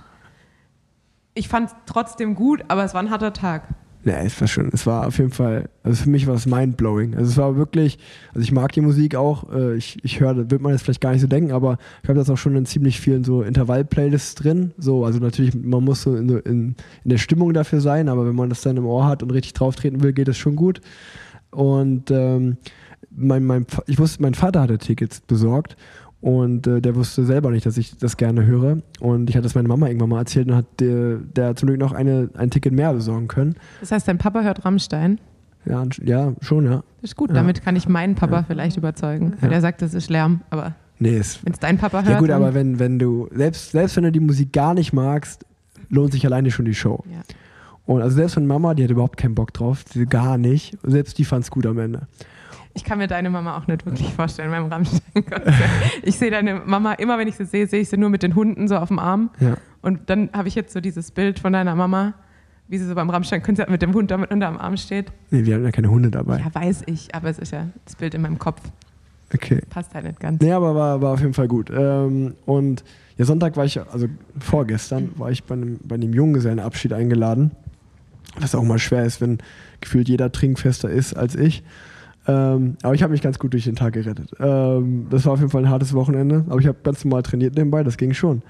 S1: Ich fand es trotzdem gut, aber es war ein harter Tag.
S2: Nee, es war schon, es war auf jeden Fall, also für mich war es mindblowing. Also es war wirklich, also ich mag die Musik auch, äh, ich, ich höre, wird man jetzt vielleicht gar nicht so denken, aber ich habe das auch schon in ziemlich vielen so Intervall-Playlists drin. So, also natürlich, man muss so in, in, in der Stimmung dafür sein, aber wenn man das dann im Ohr hat und richtig drauf treten will, geht das schon gut. Und ähm, mein, mein, ich wusste, mein Vater hatte Tickets besorgt und äh, der wusste selber nicht, dass ich das gerne höre. Und ich hatte das meiner Mama irgendwann mal erzählt und hat der, der zum Glück noch eine, ein Ticket mehr besorgen können.
S1: Das heißt, dein Papa hört Rammstein.
S2: Ja, ja, schon, ja.
S1: Das ist gut,
S2: Ja.
S1: damit kann ich meinen Papa vielleicht überzeugen. Weil
S2: Ja.
S1: er sagt, das ist Lärm, aber
S2: Nee, ist,
S1: wenn es dein Papa hört.
S2: ja gut, aber wenn, wenn du, selbst, selbst wenn du die Musik gar nicht magst, lohnt sich alleine schon die Show.
S1: Ja.
S2: Und also selbst von Mama, die hatte überhaupt keinen Bock drauf, gar nicht. Selbst die fand's gut am Ende.
S1: Ich kann mir deine Mama auch nicht wirklich vorstellen beim Rammstein-Konzert. Ich sehe deine Mama, immer wenn ich sie sehe, sehe ich sie nur mit den Hunden so auf dem Arm.
S2: Ja.
S1: Und dann habe ich jetzt so dieses Bild von deiner Mama, wie sie so beim Rammstein-Konzert mit dem Hund damit unter am Arm steht.
S2: Nee, wir hatten ja keine Hunde dabei.
S1: Ja, weiß ich, aber es ist ja das Bild in meinem Kopf.
S2: Okay.
S1: Passt halt nicht ganz.
S2: Nee, aber war, war auf jeden Fall gut. Ähm, und ja, Sonntag war ich, also vorgestern, war ich bei einem, bei einem Junggesellenabschied eingeladen. Was auch mal schwer ist, wenn gefühlt jeder trinkfester ist als ich. Ähm, aber ich habe mich ganz gut durch den Tag gerettet. Ähm, das war auf jeden Fall ein hartes Wochenende, aber ich habe ganz normal trainiert nebenbei, das ging schon.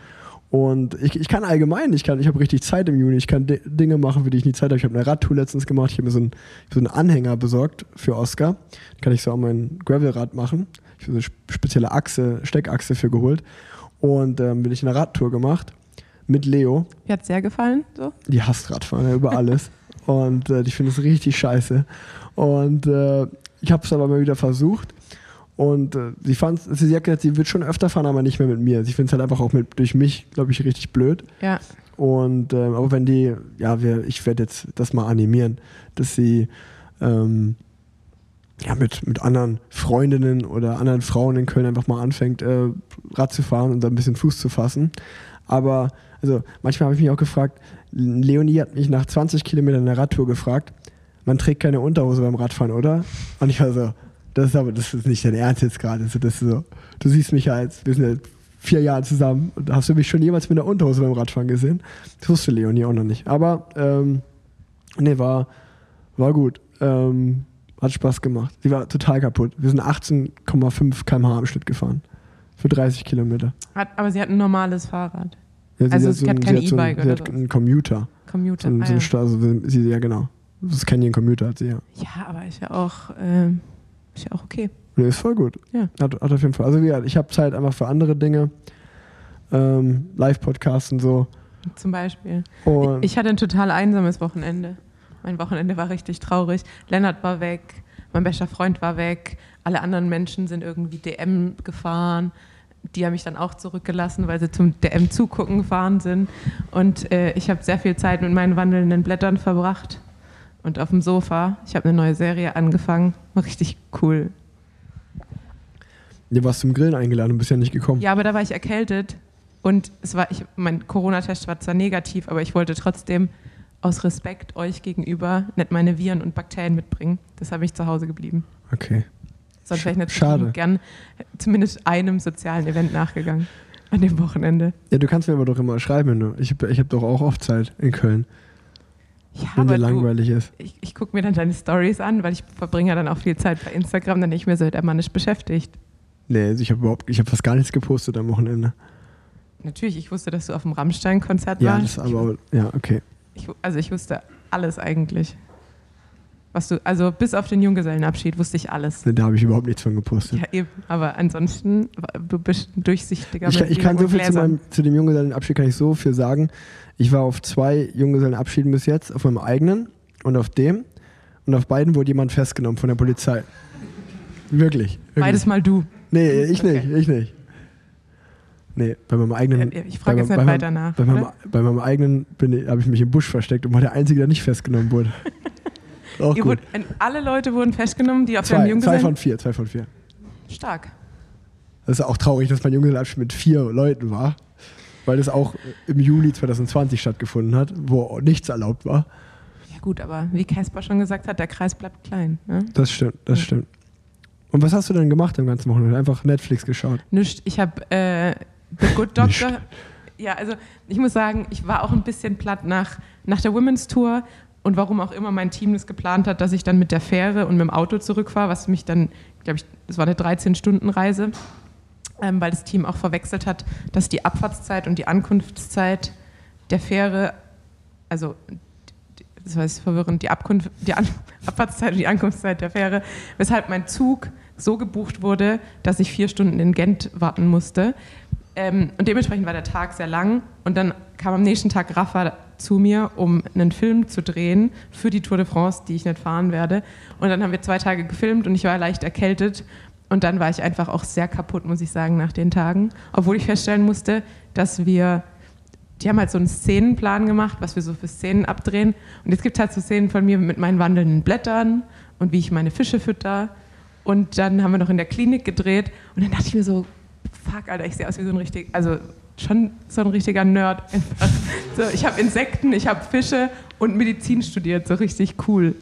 S2: Und ich, ich kann allgemein, ich, kann, ich habe richtig Zeit im Juni, ich kann D Dinge machen, für die ich nie Zeit habe. Ich habe eine Radtour letztens gemacht, ich habe mir so, ein, so einen Anhänger besorgt für Oscar. Da kann ich so auch mein Gravelrad machen. Ich habe so eine spezielle Achse, Steckachse für geholt. Und ähm, bin ich eine Radtour gemacht mit Leo.
S1: Mir hat sehr gefallen. So.
S2: Die hasst Radfahren über alles. und äh, ich finde es richtig scheiße. Und äh, ich habe es aber mal wieder versucht. Und äh, sie fand, sie hat gesagt, sie wird schon öfter fahren, aber nicht mehr mit mir. Sie findet es halt einfach auch mit, durch mich, glaube ich, richtig blöd.
S1: Ja.
S2: Und äh, aber wenn die, ja, wir, ich werde jetzt das mal animieren, dass sie ähm, ja, mit, mit anderen Freundinnen oder anderen Frauen in Köln einfach mal anfängt, äh, Rad zu fahren und da ein bisschen Fuß zu fassen. Aber also manchmal habe ich mich auch gefragt, Leonie hat mich nach 20 Kilometern der Radtour gefragt, man trägt keine Unterhose beim Radfahren, oder? Und ich war so, das ist aber das ist nicht dein Ernst jetzt gerade. Also das so, du siehst mich ja jetzt, wir sind jetzt vier Jahre zusammen und hast du mich schon jemals mit einer Unterhose beim Radfahren gesehen? Das wusste Leonie auch noch nicht. Aber ähm, nee, war, war gut. Ähm, hat Spaß gemacht. Sie war total kaputt. Wir sind 18,5 km/h im Schnitt gefahren. Für 30 Kilometer.
S1: Hat, aber sie hat ein normales Fahrrad.
S2: Ja,
S1: Also
S2: hat
S1: sie hat
S2: ein-
S1: kein
S2: sie so ein-
S1: E-Bike
S2: Sie
S1: oder
S2: hat
S1: so.
S2: einen Commuter.
S1: Commuter.
S2: So, ein-
S1: ah,
S2: so ein
S1: ja.
S2: Also, sie, ja, genau. Das Canyon Commuter hat sie ja.
S1: ja, aber ist ja auch, ähm, ist ja auch okay.
S2: Nee, ist voll gut.
S1: Ja.
S2: Hat, hat auf jeden Fall. Also wie gesagt, ich habe Zeit einfach für andere Dinge. Ähm, Live-Podcasts und so.
S1: Zum Beispiel.
S2: Und
S1: Ich hatte ein total einsames Wochenende. Mein Wochenende war richtig traurig. Lennart war weg, mein bester Freund war weg, alle anderen Menschen sind irgendwie DM gefahren. Die haben mich dann auch zurückgelassen, weil sie zum DM zugucken gefahren sind. Und äh, ich habe sehr viel Zeit mit meinen wandelnden Blättern verbracht und auf dem Sofa. Ich habe eine neue Serie angefangen. War richtig cool.
S2: du warst zum Grillen eingeladen und bist ja nicht gekommen.
S1: Ja, aber da war ich erkältet und es war, ich, mein Corona-Test war zwar negativ, aber ich wollte trotzdem aus Respekt euch gegenüber nicht meine Viren und Bakterien mitbringen. Das habe ich zu Hause geblieben.
S2: Okay.
S1: Sonst wäre ich natürlich
S2: Schade.
S1: gern zumindest einem sozialen Event nachgegangen an dem Wochenende.
S2: Ja, du kannst mir aber doch immer schreiben, du. Ich habe ich hab doch auch oft Zeit in Köln,
S1: Ja,
S2: wenn dir
S1: aber du,
S2: langweilig ist.
S1: ich, ich gucke mir dann deine Stories an, weil ich verbringe ja dann auch viel Zeit bei Instagram, dann ich mir so, der Mann ist beschäftigt.
S2: Nee, ich habe überhaupt, ich habe fast gar nichts gepostet am Wochenende.
S1: Natürlich, ich wusste, dass du auf dem Rammstein-Konzert
S2: Ja,
S1: warst.
S2: das aber, ja, okay.
S1: Ich, also ich wusste alles eigentlich. Was du, also bis auf den Junggesellenabschied wusste ich alles.
S2: Nee, da habe ich überhaupt nichts von gepostet.
S1: Ja, eben. Aber ansonsten, du bist ein durchsichtiger
S2: Ich kann, ich kann so viel zu, meinem, zu dem Junggesellenabschied kann ich so viel sagen. Ich war auf zwei Junggesellenabschieden bis jetzt, auf meinem eigenen und auf dem. Und auf beiden wurde jemand festgenommen von der Polizei. Wirklich. wirklich.
S1: Beides mal du.
S2: Nee, ich
S1: Okay.
S2: nicht, ich nicht. Nee, bei meinem eigenen.
S1: Ich frage
S2: bei
S1: jetzt
S2: meinem-
S1: nicht weiter nach,
S2: Bei meinem, bei meinem eigenen habe ich mich im Busch versteckt und war der Einzige, der nicht festgenommen wurde. Auch gut.
S1: wurde, alle Leute wurden festgenommen, die auf
S2: Zwei, zwei
S1: Junggesellen...
S2: von vier, zwei von vier.
S1: Stark.
S2: Das ist auch traurig, dass mein Junggesellenabschied mit vier Leuten war, weil das auch im Juli 2020 stattgefunden hat, wo nichts erlaubt war.
S1: Ja gut, aber wie Casper schon gesagt hat, der Kreis bleibt klein. Ne?
S2: Das stimmt, das stimmt. Und was hast du denn gemacht am ganzen Wochenende? Einfach Netflix geschaut.
S1: Nischt. Ich habe äh, The Good Doctor. Ja, also ich muss sagen, ich war auch ein bisschen platt nach, nach der Women's Tour und warum auch immer mein Team das geplant hat, dass ich dann mit der Fähre und mit dem Auto zurückfahre, was mich dann, glaube ich, das war eine 13-Stunden-Reise, ähm, weil das Team auch verwechselt hat, dass die Abfahrtszeit und die Ankunftszeit der Fähre, also das war jetzt verwirrend, die, Abkunft, die An Abfahrtszeit und die Ankunftszeit der Fähre, weshalb mein Zug so gebucht wurde, dass ich vier Stunden in Gent warten musste. Ähm, und dementsprechend war der Tag sehr lang. Und dann kam am nächsten Tag Rafa zu mir, um einen Film zu drehen für die Tour de France, die ich nicht fahren werde. Und dann haben wir zwei Tage gefilmt und ich war leicht erkältet. Und dann war ich einfach auch sehr kaputt, muss ich sagen, nach den Tagen. Obwohl ich feststellen musste, dass wir die haben halt so einen Szenenplan gemacht, was wir so für Szenen abdrehen. Und jetzt gibt es halt so Szenen von mir mit meinen wandelnden Blättern und wie ich meine Fische fütter. Und dann haben wir noch in der Klinik gedreht. Und dann dachte ich mir so, fuck, Alter, ich sehe aus wie so ein richtig, also schon so ein richtiger Nerd einfach. So, ich habe Insekten, ich habe Fische und Medizin studiert, so richtig cool.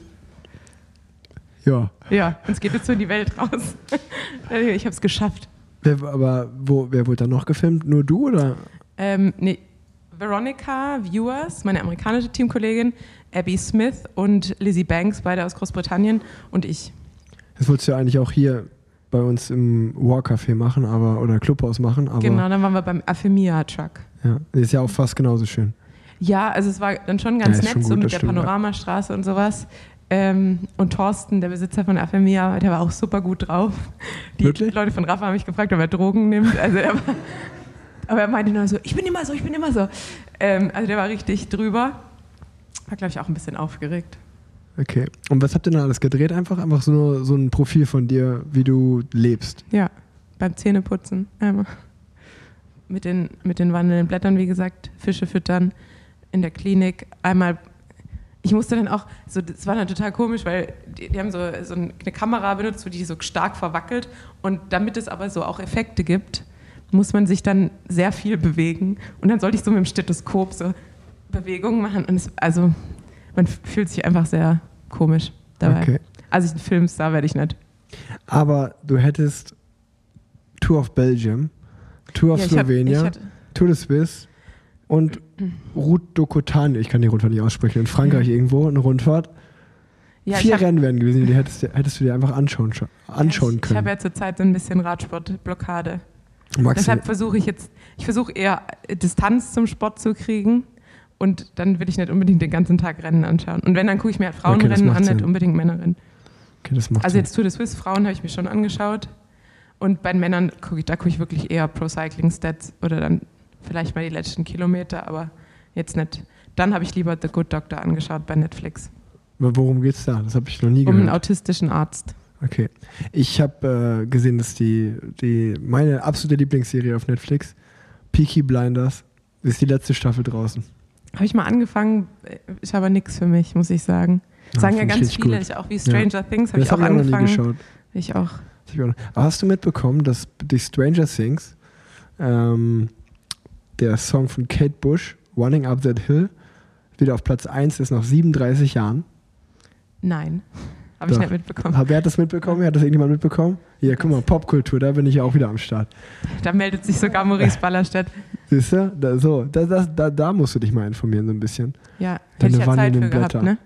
S2: Ja.
S1: Ja, und es geht jetzt so in die Welt raus. ich habe es geschafft.
S2: Wer, aber wo, wer wurde da noch gefilmt? Nur du oder?
S1: Ähm, nee, Veronica Viewers, meine amerikanische Teamkollegin, Abby Smith und Lizzie Banks, beide aus Großbritannien und ich.
S2: Das wolltest du ja eigentlich auch hier bei uns im War-Café machen, aber oder Clubhaus machen, aber
S1: Genau, dann waren wir beim Afemia-Truck.
S2: ja, ist ja auch fast genauso schön.
S1: Ja, also es war dann schon ganz
S2: Ja,
S1: nett,
S2: schon
S1: so
S2: gut,
S1: mit
S2: das
S1: der
S2: stimmt, ja.
S1: Panoramastraße und sowas. Ähm, und Thorsten, der Besitzer von Afemia, der war auch super gut drauf. Die
S2: Wirklich?
S1: Leute von Rafa haben mich gefragt, ob er Drogen nimmt. Also er war, aber er meinte nur so, ich bin immer so, ich bin immer so. Ähm, also der war richtig drüber. War, glaube ich, auch ein bisschen aufgeregt.
S2: Okay. Und was habt ihr denn alles gedreht? Einfach einfach so, so ein Profil von dir, wie du lebst.
S1: Ja, beim Zähneputzen einmal. Mit den, mit den wandelnden Blättern, wie gesagt, Fische füttern in der Klinik. Einmal, ich musste dann auch, so, das war dann total komisch, weil die, die haben so, so eine Kamera benutzt, die so stark verwackelt. Und damit es aber so auch Effekte gibt, muss man sich dann sehr viel bewegen. Und dann sollte ich so mit dem Stethoskop so Bewegungen machen. Und es, also, man fühlt sich einfach sehr komisch dabei.
S2: Okay.
S1: Also, ein Filmstar werde ich nicht.
S2: Aber du hättest Tour of Belgium, Tour of
S1: Ja, ich ich hatte-
S2: Tour de Suisse und Route de Cotan, ich kann die Rundfahrt nicht aussprechen, in Frankreich irgendwo eine Rundfahrt.
S1: Ja,
S2: Vier Rennen wären gewesen, die hättest, du- hättest du dir einfach anschauen, scha- anschauen
S1: ich, Ich
S2: können.
S1: habe ja zurzeit ein bisschen Radsportblockade. Deshalb versuche ich jetzt, ich versuche eher Distanz zum Sport zu kriegen und dann will ich nicht unbedingt den ganzen Tag Rennen anschauen. Und wenn, dann gucke ich mir halt Frauenrennen
S2: macht
S1: an, nicht
S2: Sinn.
S1: unbedingt Männerrennen.
S2: okay, das macht
S1: Also jetzt Tour de Suisse Frauen habe ich mir schon angeschaut und bei den Männern gucke ich, da gucke ich wirklich eher Pro Cycling Stats oder dann vielleicht mal die letzten Kilometer, aber jetzt nicht. Dann habe ich lieber The Good Doctor angeschaut bei Netflix.
S2: Aber Worum geht's da? Das habe ich noch nie
S1: Um einen
S2: gehört.
S1: autistischen Arzt.
S2: Okay. Ich habe äh, gesehen, dass die, die meine absolute Lieblingsserie auf Netflix, Peaky Blinders, ist die letzte Staffel draußen.
S1: Habe ich mal angefangen, äh, ist aber nichts für mich, muss ich sagen.
S2: Ja,
S1: Sagen ja ganz viele, ich auch wie Stranger Things, habe ich auch
S2: habe ich auch noch nie
S1: angefangen.
S2: geschaut.
S1: Ich auch.
S2: Hab Aber hast du mitbekommen, dass die Stranger Things, ähm, der Song von Kate Bush, Running Up That Hill, wieder auf Platz 1 ist nach 37 Jahren?
S1: Nein, habe ich nicht mitbekommen.
S2: Wer hat das mitbekommen? Hat das irgendjemand mitbekommen? Ja, guck mal, Popkultur, da bin ich ja auch wieder am Start.
S1: Da meldet sich sogar Maurice Ballerstedt.
S2: Siehst du? Da, so, da, da, da, da musst du dich mal informieren, so ein bisschen.
S1: Ja,
S2: Deine
S1: hätte ich ja Zeit für gehabt,
S2: Blätter.
S1: ne?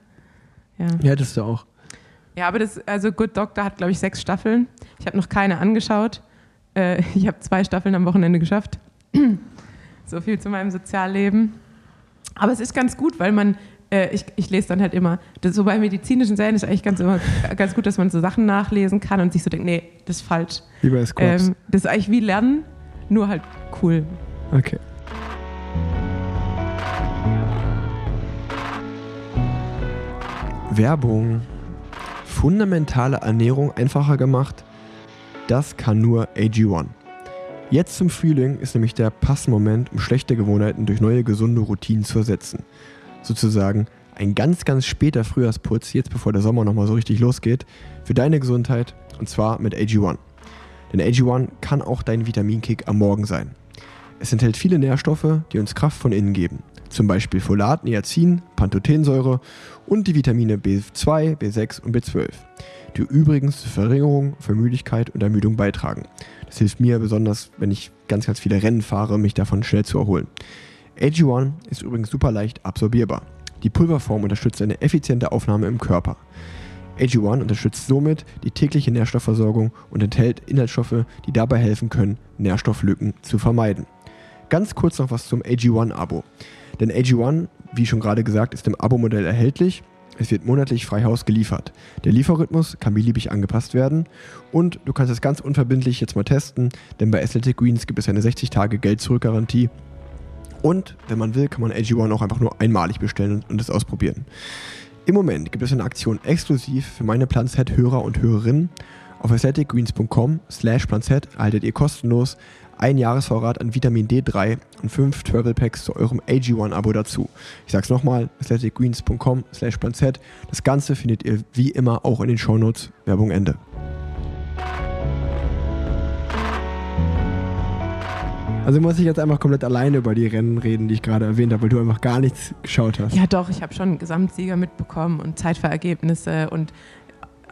S1: Ja.
S2: Ja, hättest du auch.
S1: ja, aber das, also Good Doctor hat, glaube ich, sechs Staffeln. Ich habe noch keine angeschaut. Äh, ich habe zwei Staffeln am Wochenende geschafft. so viel zu meinem Sozialleben. Aber es ist ganz gut, weil man, äh, ich, ich lese dann halt immer, das, so bei medizinischen Serien ist eigentlich ganz, immer, ganz gut, dass man so Sachen nachlesen kann und sich so denkt, nee, das ist falsch.
S2: Bei Squabs.
S1: Ähm, das ist eigentlich wie Lernen, nur halt cool.
S2: Okay. Werbung. Fundamentale Ernährung einfacher gemacht? Das kann nur AG1. Jetzt zum Frühling ist nämlich der Passmoment, um schlechte Gewohnheiten durch neue gesunde Routinen zu ersetzen. Sozusagen ein ganz, ganz später Frühjahrsputz, jetzt bevor der Sommer nochmal so richtig losgeht, für deine Gesundheit und zwar mit AG1. Denn AG1 kann auch dein Vitaminkick am Morgen sein. Es enthält viele Nährstoffe, die uns Kraft von innen geben. Zum Beispiel Folat, Niacin, Pantothensäure und die Vitamine B2, B6 und B12, die übrigens zur Verringerung von Müdigkeit und Ermüdung beitragen. Das hilft mir besonders, wenn ich ganz, ganz viele Rennen fahre, mich davon schnell zu erholen. AG1 ist übrigens super leicht absorbierbar. Die Pulverform unterstützt eine effiziente Aufnahme im Körper. AG1 unterstützt somit die tägliche Nährstoffversorgung und enthält Inhaltsstoffe, die dabei helfen können, Nährstofflücken zu vermeiden. Ganz kurz noch was zum AG1-Abo. Denn AG1, wie schon gerade gesagt, ist im Abo-Modell erhältlich. Es wird monatlich frei Haus geliefert. Der Lieferrhythmus kann beliebig angepasst werden und du kannst es ganz unverbindlich jetzt mal testen, denn bei Athletic Greens gibt es eine 60-Tage-Geld-Zurück-Garantie. Und wenn man will, kann man AG1 auch einfach nur einmalig bestellen und es ausprobieren. Im Moment gibt es eine Aktion exklusiv für meine Planset-Hörer und Hörerinnen. Auf athleticgreens.com slash planset erhaltet ihr kostenlos ein Jahresvorrat an Vitamin D3 und fünf Travel Packs zu eurem AG1-Abo dazu. Ich sag's nochmal, athleticgreens.com slash planset. Das Ganze findet ihr wie immer auch in den Shownotes. Werbung Ende. Also muss ich jetzt einfach komplett alleine über die Rennen reden, die ich gerade erwähnt habe, weil du einfach gar nichts geschaut hast.
S1: Ja, doch, ich habe schon Gesamtsieger mitbekommen und Zeitfahrergebnisse und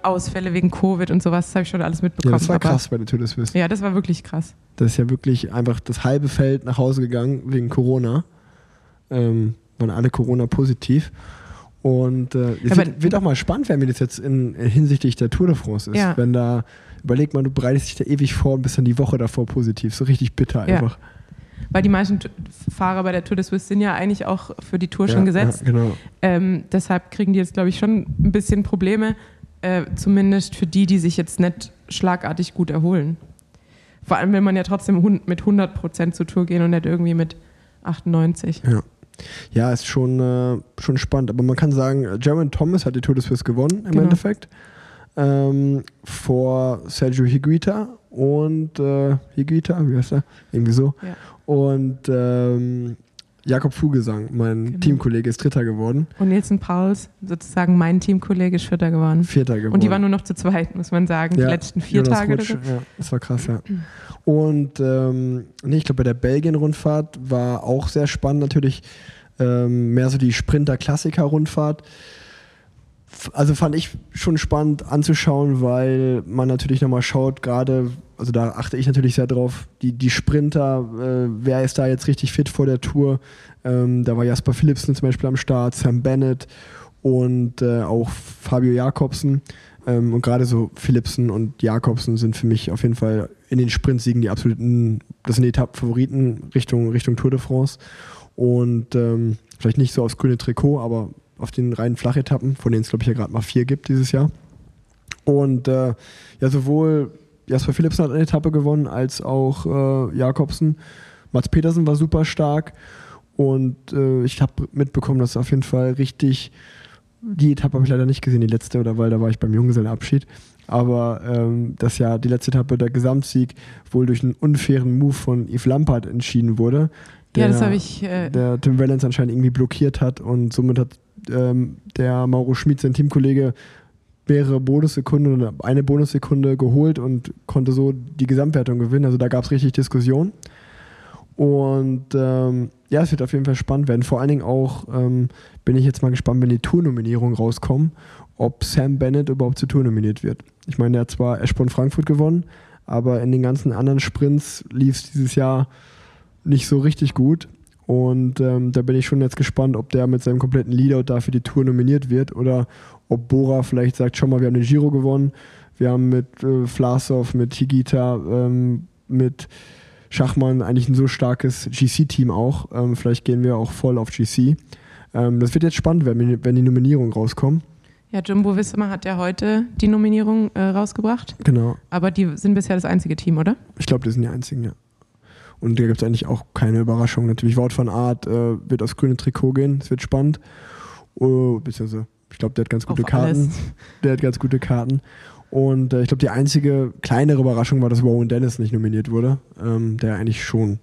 S1: Ausfälle wegen Covid und sowas, das habe ich schon alles
S2: Ja,
S1: mitbekommen.
S2: das war krass bei der Tour des Suisse.
S1: Ja, das war wirklich krass.
S2: Das ist ja wirklich einfach das halbe Feld nach Hause gegangen wegen Corona. Ähm, waren alle Corona positiv. Und äh, es
S1: Aber-
S2: wird, wird auch mal spannend werden, wie das jetzt in, in hinsichtlich der Tour de France ist.
S1: Ja.
S2: Wenn da, überleg mal, du bereitest dich da ewig vor und bist dann die Woche davor positiv. So richtig bitter
S1: Ja.
S2: einfach.
S1: Weil die meisten Fahrer bei der Tour de Suisse sind ja eigentlich auch für die Tour schon
S2: Ja,
S1: gesetzt.
S2: Ja, genau.
S1: Ähm, deshalb kriegen die jetzt, glaube ich, schon ein bisschen Probleme. Äh, zumindest für die, die sich jetzt nicht schlagartig gut erholen. Vor allem will man ja trotzdem mit 100% zur Tour gehen und nicht irgendwie mit 98.
S2: Ja. Ja, ist schon, äh, schon spannend. Aber man kann sagen, Jaron Thomas hat die Tour de Suisse gewonnen im
S1: Genau.
S2: Endeffekt. Ähm, vor Sergio Higuita und äh, Higuita, wie heißt er? Irgendwie so.
S1: Ja.
S2: Und ähm, Jakob Fugesang, mein
S1: Genau.
S2: Teamkollege, ist Dritter geworden.
S1: Und Nielsen Pauls, sozusagen mein Teamkollege, ist Vierter geworden.
S2: Vierter geworden.
S1: Und die waren nur noch zu zweit, muss man sagen,
S2: Ja,
S1: die letzten vier
S2: Jonas
S1: Tage. Oder
S2: Rutsch,
S1: so.
S2: Ja, das war krass, ja. Und ähm, nee, ich glaube, bei der Belgien-Rundfahrt war auch sehr spannend natürlich ähm, mehr so die Sprinter-Klassiker-Rundfahrt. Also fand ich schon spannend anzuschauen, weil man natürlich nochmal schaut, gerade, also da achte ich natürlich sehr drauf, die, die Sprinter, äh, wer ist da jetzt richtig fit vor der Tour? Ähm, da war Jasper Philipsen zum Beispiel am Start, Sam Bennett und äh, auch Fabio Jakobsen. Ähm, und gerade so Philipsen und Jakobsen sind für mich auf jeden Fall in den Sprintsiegen die absoluten, das sind die Etappenfavoriten Richtung, Richtung Tour de France. Und ähm, vielleicht nicht so aufs grüne Trikot, aber auf den reinen Flachetappen, von denen es glaube ich ja gerade mal vier gibt dieses Jahr. Und äh, ja, sowohl Jasper Philipsen hat eine Etappe gewonnen, als auch äh, Jakobsen. Mats Petersen war super stark. Und äh, ich habe mitbekommen, dass auf jeden Fall richtig, die Etappe habe ich leider nicht gesehen, die letzte, oder weil da war ich beim Junggesellenabschied. Aber ähm, dass ja die letzte Etappe, der Gesamtsieg, wohl durch einen unfairen Move von Yves Lampard entschieden wurde.
S1: Ja, das
S2: der-
S1: habe ich. Äh,
S2: der Tim Wellens anscheinend irgendwie blockiert hat und somit hat ähm, der Mauro Schmid, sein Teamkollege, mehrere Bonussekunden oder eine Bonussekunde geholt und konnte so die Gesamtwertung gewinnen. Also da gab es richtig Diskussion. Und ähm, ja, es wird auf jeden Fall spannend werden. Vor allen Dingen auch ähm, bin ich jetzt mal gespannt, wenn die Tournominierungen rauskommen, ob Sam Bennett überhaupt zur Tour nominiert wird. Ich meine, der hat zwar Eschborn Frankfurt gewonnen, aber in den ganzen anderen Sprints lief es dieses Jahr nicht so richtig gut. Und ähm, da bin ich schon jetzt gespannt, ob der mit seinem kompletten Leadout da für die Tour nominiert wird oder ob Bora vielleicht sagt, schau mal, wir haben den Giro gewonnen, wir haben mit äh, Vlasov, mit Higita, ähm, mit Schachmann eigentlich ein so starkes GC-Team auch. Ähm, vielleicht gehen wir auch voll auf GC. Ähm, das wird jetzt spannend werden, wenn die Nominierungen rauskommen.
S1: ja, Jumbo Wismar hat ja heute die Nominierung äh, rausgebracht.
S2: Genau.
S1: Aber die sind bisher das einzige Team, oder?
S2: Ich glaube, das sind die einzigen, ja. Und da gibt es eigentlich auch keine Überraschung. Natürlich, Wout van Art äh, wird aufs grüne Trikot gehen. Es wird spannend. Oh, beziehungsweise, ich glaube, der hat ganz gute
S1: Auf
S2: Karten.
S1: alles.
S2: Der hat ganz gute Karten. Und äh, ich glaube, die einzige kleinere Überraschung war, dass Rowan Dennis nicht nominiert wurde. Ähm, der eigentlich schon,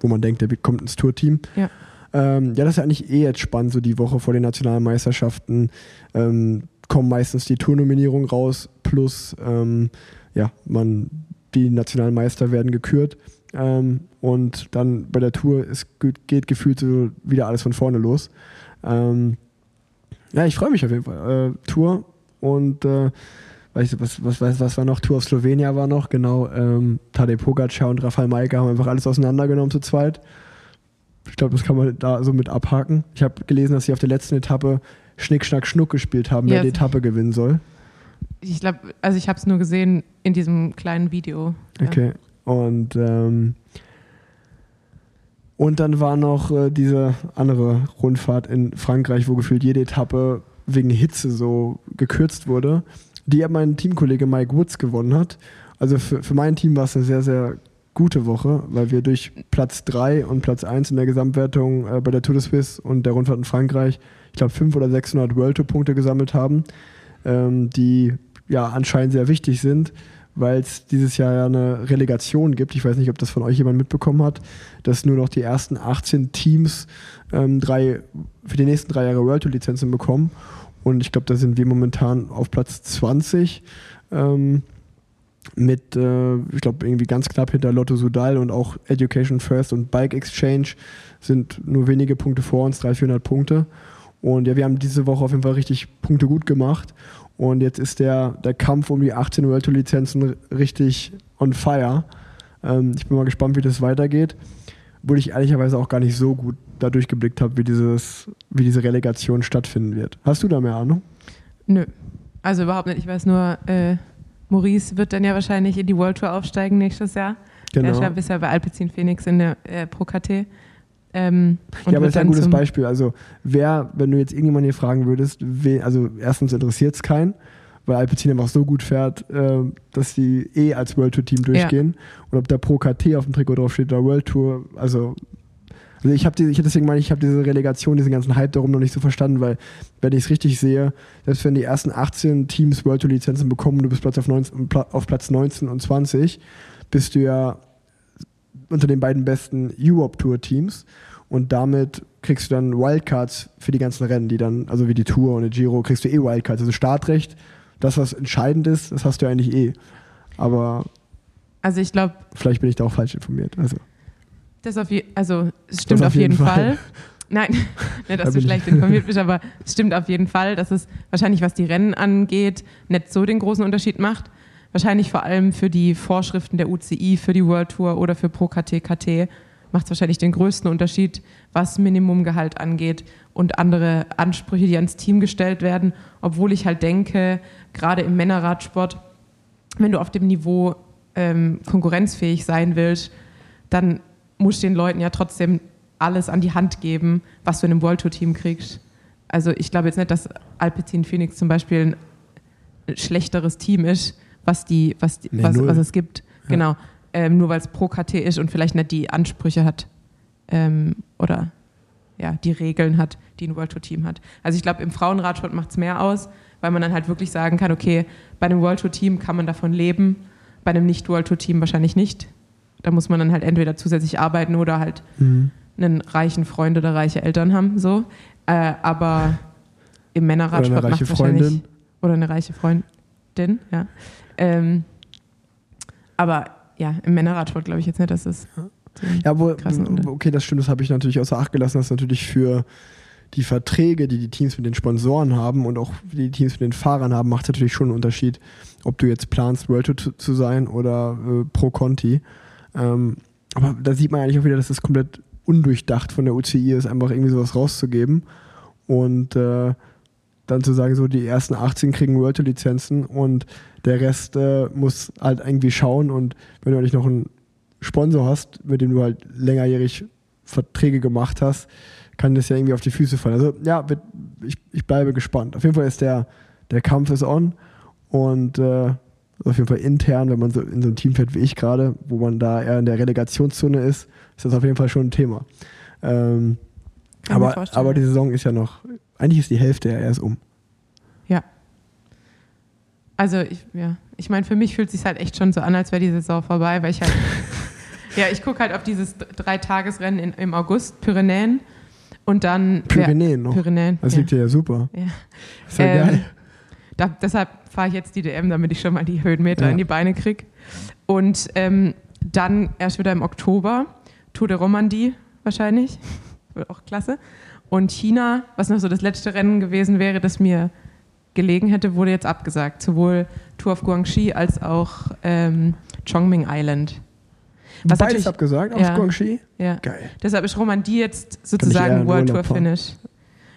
S2: wo man denkt, der kommt ins Tourteam.
S1: Ja.
S2: Ähm, ja, das ist ja eigentlich eh jetzt spannend, so die Woche vor den nationalen Meisterschaften ähm, kommen meistens die Tournominierungen raus, plus ähm, ja, man, die nationalen Meister werden gekürt. Ähm, und dann bei der Tour ist, geht gefühlt so wieder alles von vorne los. Ähm, ja, ich freue mich auf jeden Fall. Äh, Tour und äh, weiß ich, was, was, was, was war noch? Tour auf Slowenia war noch, genau. Ähm, Tadej Pogacar und Rafael Maika haben einfach alles auseinandergenommen zu zweit. Ich glaube, das kann man da so mit abhaken. Ich habe gelesen, dass sie auf der letzten Etappe Schnick, Schnack, Schnuck gespielt haben, wer
S1: Ja.
S2: die Etappe gewinnen soll.
S1: Ich glaube, also ich habe es nur gesehen in diesem kleinen Video. Ja.
S2: Okay. Und, ähm, und dann war noch äh, diese andere Rundfahrt in Frankreich, wo gefühlt jede Etappe wegen Hitze so gekürzt wurde, die ja mein Teamkollege Mike Woods gewonnen hat. Also für, für mein Team war es eine sehr, sehr gute Woche, weil wir durch Platz 3 und Platz 1 in der Gesamtwertung äh, bei der Tour de Suisse und der Rundfahrt in Frankreich, ich glaube 500 oder 600 World Tour Punkte gesammelt haben, ähm, die ja anscheinend sehr wichtig sind, weil es dieses Jahr ja eine Relegation gibt. Ich weiß nicht, ob das von euch jemand mitbekommen hat, dass nur noch die ersten 18 Teams ähm, drei, für die nächsten drei Jahre World Tour Lizenzen bekommen. Und ich glaube, da sind wir momentan auf Platz 20 ähm, mit, äh, ich glaube, irgendwie ganz knapp hinter Lotto Sudal und auch Education First und Bike Exchange sind nur wenige Punkte vor uns, 300, 400 Punkte. Und ja, wir haben diese Woche auf jeden Fall richtig Punkte gut gemacht. Und jetzt ist der, der Kampf um die 18 World Tour Lizenzen richtig on fire. Ähm, ich bin mal gespannt, wie das weitergeht. Obwohl ich ehrlicherweise auch gar nicht so gut da durchgeblickt habe, wie, dieses, wie diese Relegation stattfinden wird. Hast du da mehr Ahnung?
S1: Nö. Also überhaupt nicht. Ich weiß nur, äh, Maurice wird dann ja wahrscheinlich in die World Tour aufsteigen nächstes Jahr. Er ist ja
S2: Genau.
S1: bisher bei Alpecin Phoenix in der äh, Pro KT. Ähm,
S2: Ja, aber das ist ja ein gutes Beispiel. Also, wer, wenn du jetzt irgendjemanden hier fragen würdest, wen, also erstens interessiert es keinen, weil Alpecin einfach so gut fährt, äh, dass die eh als World Tour Team durchgehen. Und ob da Pro KT auf dem Trikot draufsteht oder World Tour, also. Also ich habe deswegen meine ich, habe diese Relegation, diesen ganzen Hype darum noch nicht so verstanden, weil wenn ich es richtig sehe, selbst wenn die ersten 18 Teams World Tour Lizenzen bekommen, du bist Platz auf, 19, Pla- auf Platz 19 und 20, bist du ja unter den beiden besten Europe Tour Teams und damit kriegst du dann Wildcards für die ganzen Rennen, die dann, also wie die Tour und die Giro, kriegst du eh Wildcards. Also Startrecht, das, was entscheidend ist, das hast du eigentlich eh. Aber
S1: Also ich glaube,
S2: vielleicht bin ich da auch falsch informiert. Also,
S1: das auf je, also es stimmt
S2: auf
S1: auf jeden
S2: jeden
S1: Fall.
S2: Fall.
S1: Nein, nicht,
S2: Da
S1: dass du
S2: bin ich-
S1: schlecht informiert bist, aber es stimmt auf jeden Fall, dass es wahrscheinlich, was die Rennen angeht, nicht so den großen Unterschied macht. Wahrscheinlich vor allem für die Vorschriften der UCI, für die World Tour oder für Pro KT, KT macht es wahrscheinlich den größten Unterschied, was Minimumgehalt angeht und andere Ansprüche, die ans Team gestellt werden. Obwohl ich halt denke, gerade im Männerradsport, wenn du auf dem Niveau ähm, konkurrenzfähig sein willst, dann musst du den Leuten ja trotzdem alles an die Hand geben, was du in einem World Tour Team kriegst. Also ich glaube jetzt nicht, dass Alpecin Phoenix zum Beispiel ein schlechteres Team ist, was, die, was, die,
S2: Nee,
S1: was, was es gibt.
S2: Ja.
S1: Genau. Ähm, nur weil es pro KT ist und vielleicht nicht die Ansprüche hat ähm, oder ja, die Regeln hat, die ein World Tour Team hat. Also ich glaube, im Frauenradsport macht es mehr aus, weil man dann halt wirklich sagen kann, okay, bei einem World Tour Team kann man davon leben, bei einem Nicht-World Tour Team wahrscheinlich nicht. Da muss man dann halt entweder zusätzlich arbeiten oder halt einen reichen Freund oder reiche Eltern haben, so. Äh, aber im Männerradsport macht es wahrscheinlich oder eine reiche Freundin, ja. Ähm, aber ja, im Männerradsport glaube ich jetzt nicht, dass es
S2: Ja, wo, okay, das stimmt, das habe ich natürlich außer Acht gelassen, dass natürlich für die Verträge, die die Teams mit den Sponsoren haben und auch die Teams mit den Fahrern haben, macht es natürlich schon einen Unterschied, ob du jetzt planst, World Tour zu, sein oder äh, Pro Conti. Ähm, aber da sieht man eigentlich auch wieder, dass es komplett undurchdacht von der UCI ist, einfach irgendwie sowas rauszugeben und äh, dann zu sagen, so die ersten 18 kriegen World Tour Lizenzen und der Rest äh, muss halt irgendwie schauen und wenn du nicht noch einen Sponsor hast, mit dem du halt längerjährig Verträge gemacht hast, kann das ja irgendwie auf die Füße fallen. Also ja, ich, ich bleibe gespannt. Auf jeden Fall ist der, der Kampf ist on und äh, auf jeden Fall intern, wenn man so in so einem Team fährt wie ich gerade, wo man da eher in der Relegationszone ist, ist das auf jeden Fall schon ein Thema. Ähm, aber, aber die Saison ist ja noch, eigentlich ist die Hälfte ja erst um.
S1: Ja. Also ich, ja, ich meine, für mich fühlt es sich halt echt schon so an, als wäre die Saison vorbei, weil ich halt, ja, ich gucke halt auf dieses Dreitagesrennen in, im August, Pyrenäen und dann
S2: Pyrenäen noch.
S1: Pyrenäen.
S2: Das
S1: ja.
S2: liegt ja super.
S1: Ja.
S2: Ist ja
S1: Ähm,
S2: geil.
S1: Da, deshalb fahre ich jetzt die DM, damit ich schon mal die Höhenmeter
S2: Ja.
S1: in die Beine kriege. Und ähm, dann erst wieder im Oktober Tour de Romandie wahrscheinlich. Wird auch klasse. Und China, was noch so das letzte Rennen gewesen wäre, das mir gelegen hätte, wurde jetzt abgesagt. Sowohl Tour of Guangxi als auch ähm, Chongming Island. Was
S2: Beides abgesagt auf
S1: ja.
S2: Guangxi?
S1: Ja.
S2: Geil.
S1: Deshalb ist Romandie jetzt sozusagen World Tour. Finish.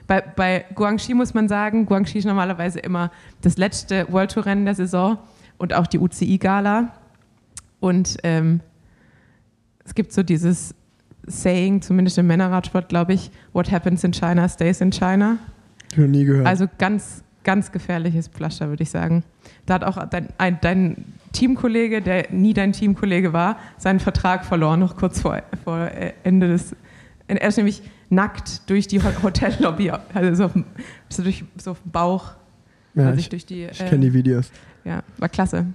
S1: Bei, bei Guangxi muss man sagen, Guangxi ist normalerweise immer das letzte World Tour Rennen der Saison und auch die UCI Gala. Und ähm, es gibt so dieses Saying, zumindest im Männerradsport, glaube ich, What happens in China stays in China.
S2: Ich noch nie gehört.
S1: Also ganz, ganz gefährliches Pflaster, würde ich sagen. Da hat auch dein, ein, dein Teamkollege, der nie dein Teamkollege war, seinen Vertrag verloren, noch kurz vor, vor äh, Ende des. Er ist nämlich nackt durch die Ho- Hotellobby, also so auf, dem- so durch, so auf dem Bauch,
S2: ja,
S1: also
S2: ich
S1: durch die.
S2: ich kenne die Videos.
S1: Ja, war klasse.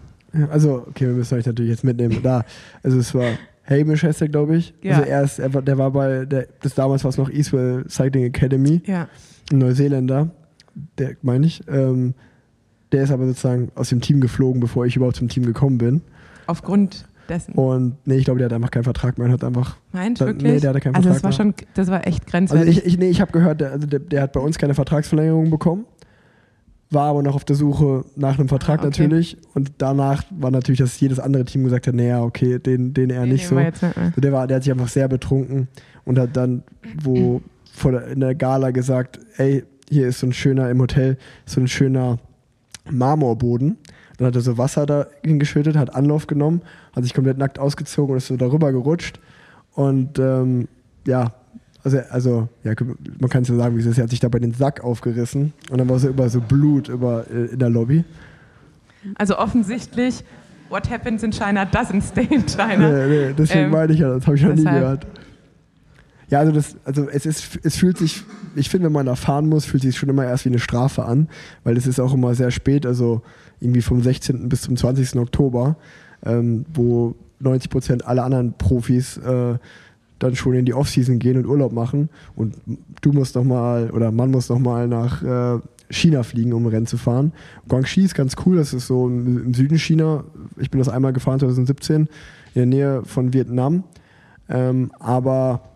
S2: Also, okay, wir müssen euch natürlich jetzt mitnehmen. Da, also es war Hamish heißt er, glaube ich.
S1: Ja.
S2: Also er ist, er der war bei, der, das damals war es noch Eastwell Cycling Academy,
S1: Ja,
S2: ein Neuseeländer, der meine ich. Ähm, der ist aber sozusagen aus dem Team geflogen, bevor ich überhaupt zum Team gekommen bin.
S1: aufgrund dessen.
S2: Und nee, ich glaube, der hat einfach keinen Vertrag mehr und hat einfach.
S1: Meint
S2: da-
S1: wirklich?
S2: nee, der hatte keinen
S1: also das
S2: Vertrag
S1: war
S2: mehr.
S1: schon, das war echt
S2: Also
S1: grenzwertig.
S2: ich, ich, nee, ich habe gehört, der, also der, der hat bei uns keine Vertragsverlängerung bekommen. war aber noch auf der Suche nach einem Vertrag
S1: Ah, okay.
S2: natürlich. Und danach war natürlich, dass jedes andere Team gesagt hat, naja, okay, den, den eher
S1: Den
S2: nicht so.
S1: nicht mehr.
S2: So, Der, war, der hat sich einfach sehr betrunken und hat dann, wo vor der, in der Gala gesagt, ey, hier ist so ein schöner, im Hotel, so ein schöner Marmorboden. Dann hat er so Wasser da hingeschüttet, hat Anlauf genommen, hat sich komplett nackt ausgezogen und ist so darüber gerutscht. Und ähm, ja, also, also ja, man kann es ja sagen, wie es ist. Er hat sich dabei den Sack aufgerissen und dann war so über so Blut über, äh, in der Lobby.
S1: Also offensichtlich, what happens in China doesn't stay in China.
S2: Nee, nee, deswegen
S1: Ähm,
S2: meine ich ja, das habe ich noch nie gehört. Ja, also, das, also es, ist, es fühlt sich, ich finde, wenn man erfahren muss, fühlt sich schon immer erst wie eine Strafe an, weil es ist auch immer sehr spät, also irgendwie vom 16. bis zum 20. Oktober, ähm, wo 90 Prozent aller anderen Profis äh, dann schon in die Offseason gehen und Urlaub machen und du musst noch mal oder man muss noch mal nach äh, China fliegen, um Rennen zu fahren. Guangxi ist ganz cool, das ist so im Süden China. Ich bin das einmal gefahren 2017 in der Nähe von Vietnam, ähm, aber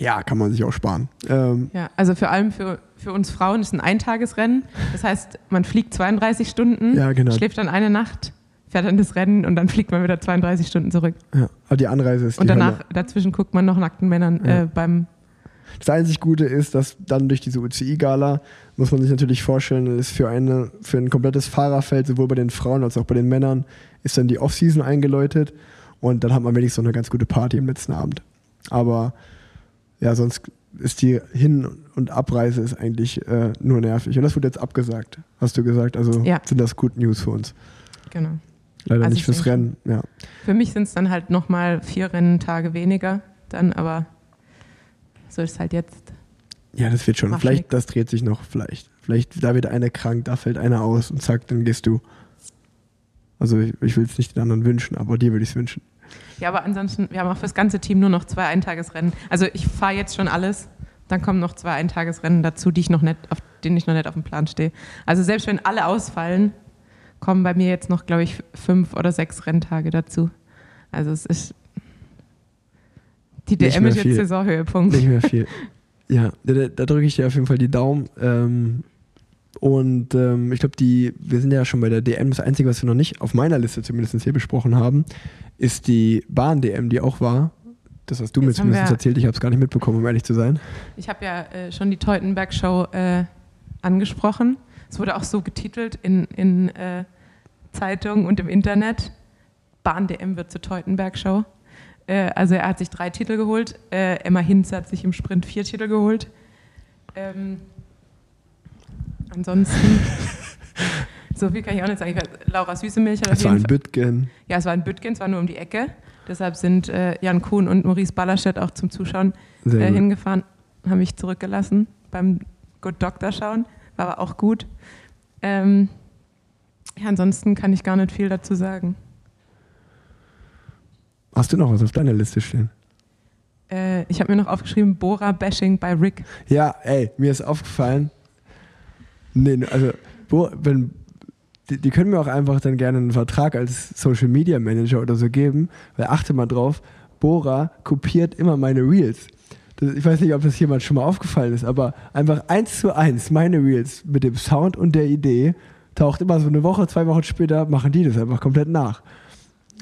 S2: ja, kann man sich auch sparen. Ähm,
S1: Ja, also vor allem für, für uns Frauen ist ein Eintagesrennen. Das heißt, man fliegt 32 Stunden,
S2: Ja, genau.
S1: schläft dann eine Nacht, fährt dann das Rennen und dann fliegt man wieder 32 Stunden zurück.
S2: ja, aber die Anreise ist
S1: Und danach,
S2: Hölle.
S1: dazwischen guckt man noch nackten Männern
S2: Ja.
S1: äh, beim.
S2: Das einzig Gute ist, dass dann durch diese UCI-Gala muss man sich natürlich vorstellen, ist für, eine, für ein komplettes Fahrerfeld, sowohl bei den Frauen als auch bei den Männern, ist dann die Off-Season eingeläutet und dann hat man wenigstens noch eine ganz gute Party am letzten Abend. Aber ja, sonst ist die Hin- und Abreise ist eigentlich äh, nur nervig. Und das wird jetzt abgesagt, hast du gesagt. Also
S1: Ja.
S2: sind das Good News für uns.
S1: Genau.
S2: Leider
S1: Also
S2: nicht
S1: ich
S2: fürs Rennen. Ja.
S1: Für mich sind es dann halt nochmal vier Renntage weniger, dann aber so ist es halt jetzt.
S2: ja, das wird schon.
S1: Macht
S2: vielleicht,
S1: nix.
S2: das dreht sich noch. Vielleicht, vielleicht, da wird einer krank, da fällt einer aus und zack, dann gehst du. Also ich, ich will es nicht den anderen wünschen, aber dir würde ich es wünschen.
S1: Ja, aber ansonsten, wir haben auch fürs ganze Team nur noch zwei Eintagesrennen. Also ich fahre jetzt schon alles, dann kommen noch zwei Eintagesrennen dazu, die ich noch nicht, auf denen ich noch nicht auf dem Plan stehe. Also selbst wenn alle ausfallen, kommen bei mir jetzt noch, glaube ich, fünf oder sechs Renntage dazu. Also es ist die DM ist jetzt. Saisonhöhepunkt.
S2: Nicht mehr viel. ja, da, da, da drücke ich dir auf jeden Fall die Daumen. Ähm, und ähm, ich glaube, die, wir sind ja schon bei der DM. Das Einzige, was wir noch nicht auf meiner Liste zumindest hier besprochen haben, ist die Bahn-DM, die auch war. Das hast du mir
S1: Jetzt haben
S2: zumindest erzählt. Ich habe es gar nicht mitbekommen, um ehrlich zu sein.
S1: Ich habe ja äh, schon die Teutenberg-Show äh, angesprochen. Es wurde auch so getitelt in, in äh, Zeitungen und im Internet. Bahn-DM wird zur Teutenberg-Show. Äh, also er hat sich drei Titel geholt. Äh, Emma Hinz hat sich im Sprint vier Titel geholt. Ähm, ansonsten, so viel kann ich auch nicht sagen. Ich weiß, Laura Süßemilch hat
S2: Es war ein. Bütgen.
S1: Ja, es war in Büttgen, es war nur um die Ecke. Deshalb sind äh, Jan Kuhn und Maurice Ballerstedt auch zum Zuschauen äh, hingefahren, haben mich zurückgelassen beim Good Doctor schauen, war aber auch gut. Ähm, ja, ansonsten kann ich gar nicht viel dazu sagen.
S2: Hast du noch was auf deiner Liste stehen?
S1: Äh, ich habe mir noch aufgeschrieben, Bora-Bashing bei Rick.
S2: Ja, ey, mir ist aufgefallen. Nee, ne, also, wenn, die, die können mir auch einfach dann gerne einen Vertrag als Social Media Manager oder so geben, weil achte mal drauf, Bora kopiert immer meine Reels. Das, ich weiß nicht, ob das jemand schon mal aufgefallen ist, aber einfach eins zu eins meine Reels mit dem Sound und der Idee taucht immer so eine Woche, zwei Wochen später, machen die das einfach komplett nach.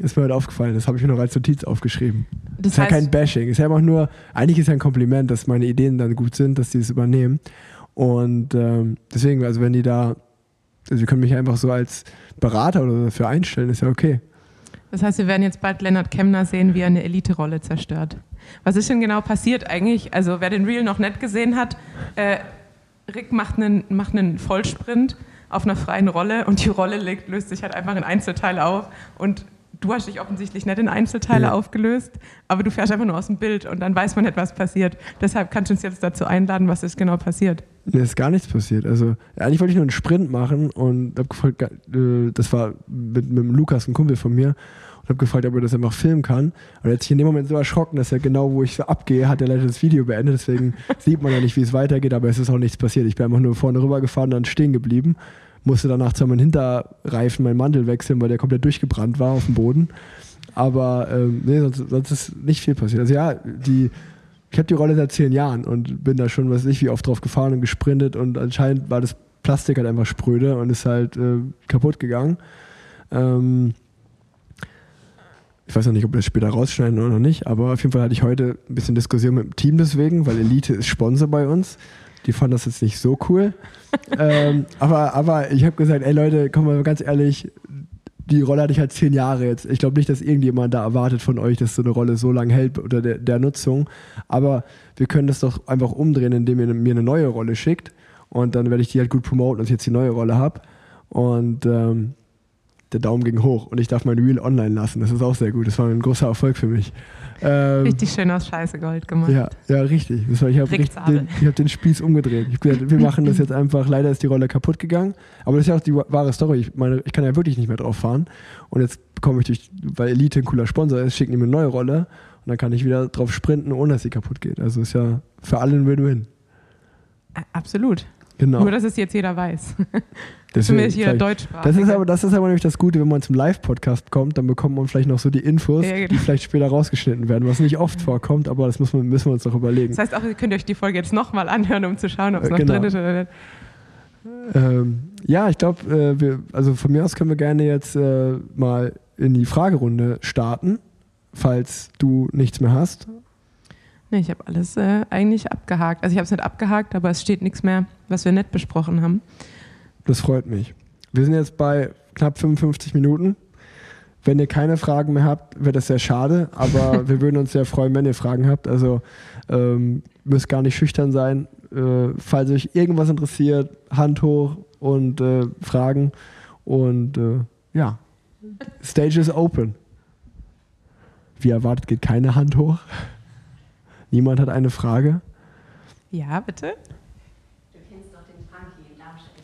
S2: Ist mir heute aufgefallen, das habe ich mir noch als Notiz aufgeschrieben.
S1: Das
S2: ist ja
S1: heißt,
S2: kein Bashing, ist ja einfach nur, eigentlich ist ja ein Kompliment, dass meine Ideen dann gut sind, dass die es übernehmen. Und ähm, deswegen, also wenn die da, also sie können mich einfach so als Berater oder dafür einstellen, ist ja okay.
S1: das heißt, wir werden jetzt bald Lennart Kemner sehen, wie er eine Elite-Rolle zerstört. Was ist denn genau passiert eigentlich? Also wer den Reel noch nicht gesehen hat, äh, Rick macht einen, macht einen Vollsprint auf einer freien Rolle und die Rolle löst sich halt einfach in Einzelteile auf und du hast dich offensichtlich nicht in Einzelteile
S2: Ja.
S1: aufgelöst, aber du fährst einfach nur aus dem Bild und dann weiß man nicht, was passiert. Deshalb kannst du uns jetzt dazu einladen, was ist genau passiert.
S2: Mir ist gar nichts passiert. Also eigentlich wollte ich nur einen Sprint machen und habe gefragt, äh, das war mit, mit dem Lukas, ein Kumpel von mir, und habe gefragt, ob er das einfach filmen kann. Und er hat sich in dem Moment so erschrocken, dass er genau, wo ich so abgehe, hat er leider das Video beendet. Deswegen sieht man ja nicht, wie es weitergeht, aber es ist auch nichts passiert. Ich bin einfach nur vorne rüber gefahren und dann stehen geblieben. Musste danach zwar meinen Hinterreifen, meinen Mantel wechseln, weil der komplett durchgebrannt war auf dem Boden. Aber ähm, nee, sonst, sonst ist nicht viel passiert. Also ja, die, ich habe die Rolle seit zehn Jahren und bin da schon, weiß ich, wie oft drauf gefahren und gesprintet und anscheinend war das Plastik halt einfach spröde und ist halt äh, kaputt gegangen. Ähm, ich weiß noch nicht, ob wir das später rausschneiden oder nicht, aber auf jeden Fall hatte ich heute ein bisschen Diskussion mit dem Team deswegen, weil Elite ist Sponsor bei uns. Die fanden das jetzt nicht so cool. ähm, aber, aber ich habe gesagt, ey Leute, komm mal ganz ehrlich, die Rolle hatte ich halt zehn Jahre jetzt. Ich glaube nicht, dass irgendjemand da erwartet von euch, dass so eine Rolle so lange hält unter der, der Nutzung. Aber wir können das doch einfach umdrehen, indem ihr mir eine neue Rolle schickt. Und dann werde ich die halt gut promoten, dass ich jetzt die neue Rolle habe. Und ähm, der Daumen ging hoch und ich darf mein Reel online lassen. Das ist auch sehr gut. Das war ein großer Erfolg für mich. Ähm,
S1: Richtig schön aus Scheiße Gold gemacht.
S2: ja, ja, richtig. Das war, ich habe den, ich hab den Spieß umgedreht. Ich hab gesagt, wir machen das jetzt einfach. Leider ist die Rolle kaputt gegangen. Aber das ist ja auch die wahre Story. Ich meine, ich kann ja wirklich nicht mehr drauf fahren. Und jetzt bekomme ich durch, weil Elite ein cooler Sponsor ist, schicken die mir eine neue Rolle. Und dann kann ich wieder drauf sprinten, ohne dass sie kaputt geht. Also ist ja für alle ein Win-Win.
S1: Absolut.
S2: Genau.
S1: Nur, dass es jetzt jeder weiß.
S2: Deswegen
S1: Zumindest jeder
S2: vielleicht-
S1: Deutschsprachige.
S2: Das ist, aber, das ist aber nämlich das Gute, wenn man zum Live-Podcast kommt, dann bekommt man vielleicht noch so die Infos,
S1: Ja, genau.
S2: die vielleicht später rausgeschnitten werden, was nicht oft vorkommt, aber das muss man, müssen wir uns noch überlegen.
S1: Das heißt auch, ihr könnt euch die Folge jetzt nochmal anhören, um zu schauen, ob es
S2: Äh,
S1: noch
S2: genau.
S1: drin ist oder nicht.
S2: Ähm, ja, ich glaube, äh, wir- also von mir aus können wir gerne jetzt äh, mal in die Fragerunde starten, falls du nichts mehr hast.
S1: Nee, ich habe alles äh, eigentlich abgehakt. Also ich habe es nicht abgehakt, aber es steht nichts mehr, was wir nicht besprochen haben.
S2: Das freut mich. Wir sind jetzt bei knapp 55 Minuten. Wenn ihr keine Fragen mehr habt, wäre das sehr schade, aber wir würden uns sehr freuen, wenn ihr Fragen habt. Also ähm, müsst gar nicht schüchtern sein. Äh, falls euch irgendwas interessiert, Hand hoch und äh, Fragen. Und äh, ja, Stage is open. Wie erwartet geht keine Hand hoch. Niemand hat eine Frage.
S1: Ja, bitte?
S4: Du kennst doch den Frankie in Darmstadt.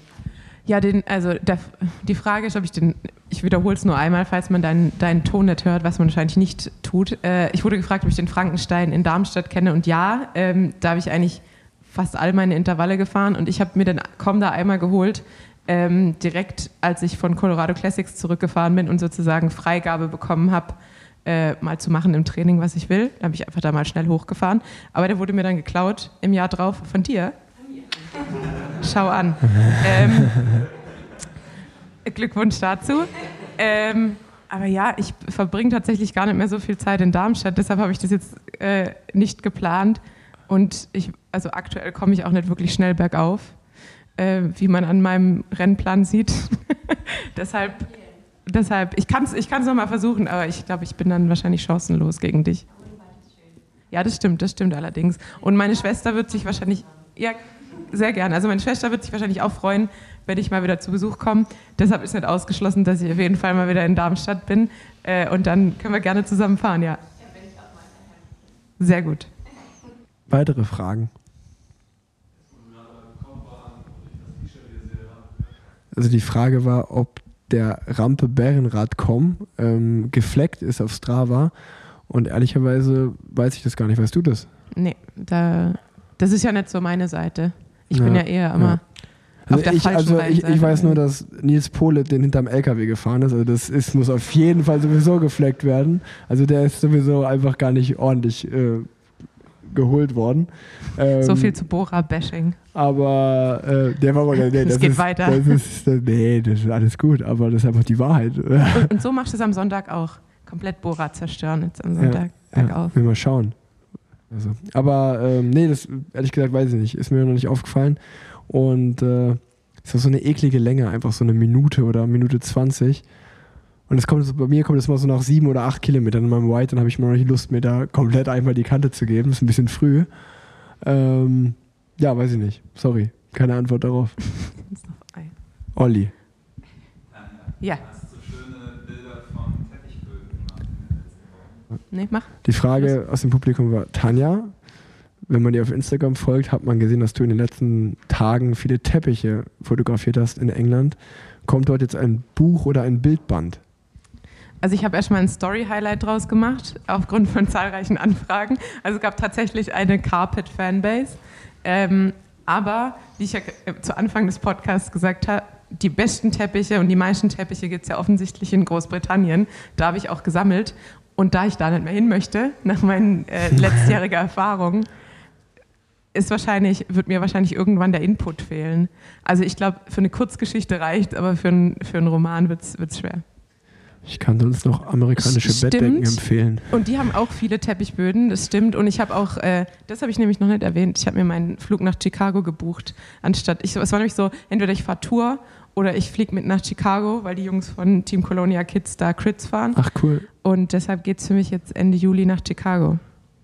S1: Ja, den, also der, die Frage ist, ob ich den, ich wiederhole es nur einmal, falls man deinen, deinen Ton nicht hört, was man wahrscheinlich nicht tut. Äh, ich wurde gefragt, ob ich den Frankenstein in Darmstadt kenne und ja, ähm, da habe ich eigentlich fast all meine Intervalle gefahren und ich habe mir den komm da einmal geholt, ähm, direkt als ich von Colorado Classics zurückgefahren bin und sozusagen Freigabe bekommen habe, äh, mal zu machen im Training, was ich will. Da habe ich einfach da mal schnell hochgefahren. Aber der wurde mir dann geklaut im Jahr drauf von dir. Schau an. ähm, Glückwunsch dazu. Ähm, aber ja, ich verbringe tatsächlich gar nicht mehr so viel Zeit in Darmstadt, deshalb habe ich das jetzt äh, nicht geplant. Und ich, also aktuell komme ich auch nicht wirklich schnell bergauf, äh, wie man an meinem Rennplan sieht. deshalb, deshalb, ich kann es ich kann's noch mal versuchen, aber ich glaube, ich bin dann wahrscheinlich chancenlos gegen dich. Ja, das stimmt, das stimmt allerdings. Und meine Schwester wird sich wahrscheinlich, ja, sehr gerne. Also meine Schwester wird sich wahrscheinlich auch freuen, wenn ich mal wieder zu Besuch komme. Deshalb ist nicht ausgeschlossen, dass ich auf jeden Fall mal wieder in Darmstadt bin. Äh, und dann können wir gerne zusammen fahren, ja. Sehr gut.
S2: Weitere Fragen? Also die Frage war, ob der Rampe Bärenrad.com ähm, gefleckt ist auf Strava. Und ehrlicherweise weiß ich das gar nicht. Weißt du das?
S1: Nee, da, das ist ja nicht so meine Seite. Ich bin
S2: Ja,
S1: ja eher immer
S2: ja.
S1: auf
S2: Also
S1: der
S2: ich,
S1: falschen
S2: also ich, ich weiß nur, dass Nils Pohle den hinterm LKW gefahren ist. Also das ist, muss auf jeden Fall sowieso gefleckt werden. Also der ist sowieso einfach gar nicht ordentlich äh, geholt worden. Ähm,
S1: So viel zu Bora-Bashing.
S2: Aber äh, der war aber nee,
S1: Es
S2: das
S1: geht
S2: ist,
S1: weiter.
S2: Das ist, nee, das ist alles gut, aber das ist einfach die Wahrheit.
S1: Und, und so machst du es am Sonntag auch. Komplett Bora zerstören jetzt am Sonntag bergauf.
S2: Ja, mal schauen. Also, aber ähm, nee, das ehrlich gesagt weiß ich nicht. Ist mir noch nicht aufgefallen. Und äh, ist auch so eine eklige Länge, einfach so eine Minute oder Minute 20. Und es kommt bei mir kommt es mal so nach sieben oder acht Kilometern in meinem White, dann habe ich mal noch nicht Lust, mir da komplett einmal die Kante zu geben. Das ist ein bisschen früh. Ähm, ja, weiß ich nicht. Sorry. Keine Antwort darauf. Olli.
S1: Ja,
S5: Hast du schöne Bilder von Teppichböden gemacht in den letzten Wochen?
S1: Nee, mach.
S2: Die Frage aus dem Publikum war, Tanja, wenn man dir auf Instagram folgt, hat man gesehen, dass du in den letzten Tagen viele Teppiche fotografiert hast in England. Kommt dort jetzt ein Buch oder ein Bildband?
S1: Also ich habe erstmal ein Story-Highlight draus gemacht, aufgrund von zahlreichen Anfragen. Also es gab tatsächlich eine Carpet-Fanbase. Ähm, aber, wie ich ja äh, zu Anfang des Podcasts gesagt habe, die besten Teppiche und die meisten Teppiche gibt es ja offensichtlich in Großbritannien. Da habe ich auch gesammelt. Und da ich da nicht mehr hin möchte, nach meinen äh, letztjähriger Erfahrung, ist wahrscheinlich, wird mir wahrscheinlich irgendwann der Input fehlen. Also ich glaube, für eine Kurzgeschichte reicht, aber für, ein, für einen Roman wird es schwer.
S2: Ich kann sonst noch amerikanische
S1: Stimmt.
S2: Bettdecken empfehlen.
S1: Und die haben auch viele Teppichböden, das stimmt. Und ich habe auch, äh, das habe ich nämlich noch nicht erwähnt, ich habe mir meinen Flug nach Chicago gebucht, anstatt, ich, es war nämlich so, entweder ich fahre Tour oder ich fliege mit nach Chicago, weil die Jungs von Team Colonia Kids da Crits fahren.
S2: Ach cool.
S1: Und deshalb geht es für mich jetzt Ende Juli nach Chicago.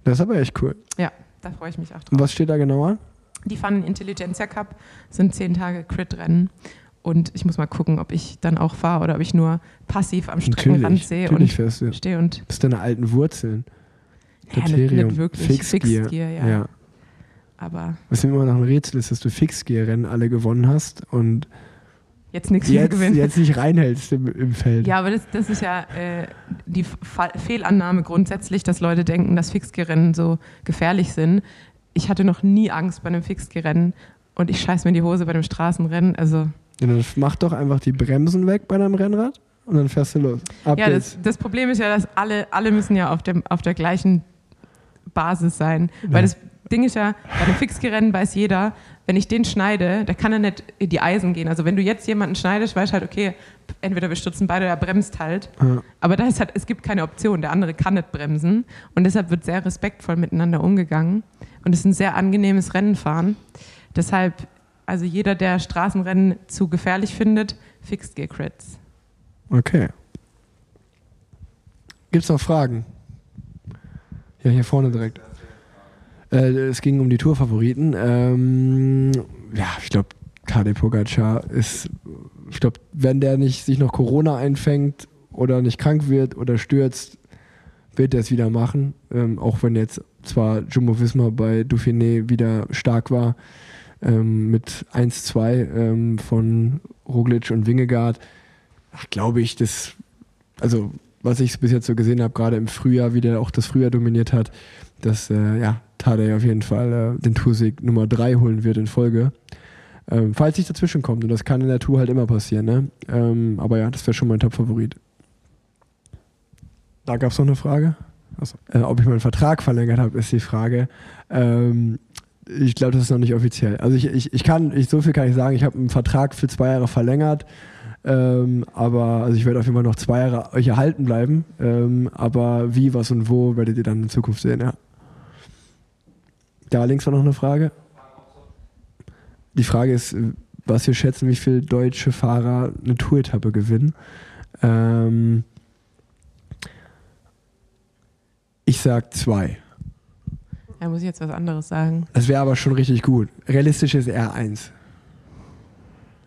S2: Das ist aber echt cool.
S1: Ja, da freue ich mich auch drauf.
S2: Und was steht da genau an?
S1: Die fahren den Intelligenzia Cup, sind zehn Tage Crit-Rennen. Und ich muss mal gucken, ob ich dann auch fahre oder ob ich nur passiv am Streckenrand sehe und
S2: fährst du.
S1: stehe und
S2: Das sind deine alten Wurzeln.
S1: ja, nicht, nicht wirklich
S2: Fixgear.
S1: Fixgear, ja.
S2: ja.
S1: Aber
S2: Was mir immer noch ein Rätsel ist, dass du Fixgear-Rennen alle gewonnen hast und
S1: jetzt nichts mehr gewinnen.
S2: jetzt nicht reinhältst im, im Feld.
S1: Ja, aber das, das ist ja äh, die Fa Fehlannahme grundsätzlich, dass Leute denken, dass Fixgerennen so gefährlich sind. Ich hatte noch nie Angst bei einem Fixgerennen und ich scheiß mir die Hose bei einem Straßenrennen. Also
S2: Ja, dann mach doch einfach die Bremsen weg bei deinem Rennrad und dann fährst du los. Ab
S1: ja, das, das Problem ist ja, dass alle, alle müssen ja auf, dem, auf der gleichen Basis sein. Weil das Ding ist ja, bei einem Fixgerennen weiß jeder, wenn ich den schneide, da kann er nicht in die Eisen gehen. Also wenn du jetzt jemanden schneidest, weißt du halt, okay, entweder wir stürzen beide oder er bremst halt.
S2: Ja.
S1: Aber da ist halt, es gibt keine Option. Der andere kann nicht bremsen. Und deshalb wird sehr respektvoll miteinander umgegangen. Und es ist ein sehr angenehmes Rennenfahren. Deshalb, also jeder, der Straßenrennen zu gefährlich findet, Fixed Gear Crits.
S2: Okay. Gibt's noch Fragen? Ja, hier vorne direkt. Äh, es ging um die Tourfavoriten. Ähm, ja, ich glaube, Tadej Pogacar ist, ich glaube, wenn der nicht sich noch Corona einfängt oder nicht krank wird oder stürzt, wird er es wieder machen. Ähm, auch wenn jetzt zwar Jumbo Visma bei Dauphiné wieder stark war ähm, mit 1-2 ähm, von Roglic und Wingegaard, glaube ich, das, also was ich bis jetzt so gesehen habe, gerade im Frühjahr, wie der auch das Frühjahr dominiert hat, dass äh, ja, Tadej auf jeden Fall äh, den Toursieg Nummer 3 holen wird in Folge. Ähm, falls nicht dazwischen kommt, und das kann in der Tour halt immer passieren, ne? Ähm, aber ja, das wäre schon mein Top-Favorit. Da gab es noch eine Frage. Äh, ob ich meinen Vertrag verlängert habe, ist die Frage. Ähm, ich glaube, das ist noch nicht offiziell. Also ich, ich, ich kann, ich, so viel kann ich sagen, ich habe einen Vertrag für zwei Jahre verlängert. Ähm, aber also ich werde auf jeden Fall noch zwei Jahre euch erhalten bleiben. Ähm, aber wie, was und wo werdet ihr dann in Zukunft sehen, ja. Da links war noch eine Frage. Die Frage ist, was wir schätzen, wie viele deutsche Fahrer eine Tour-Etappe gewinnen. Ähm, ich sag zwei.
S1: Da muss ich jetzt was anderes sagen.
S2: Das wäre aber schon richtig gut. Realistisch ist eher eins.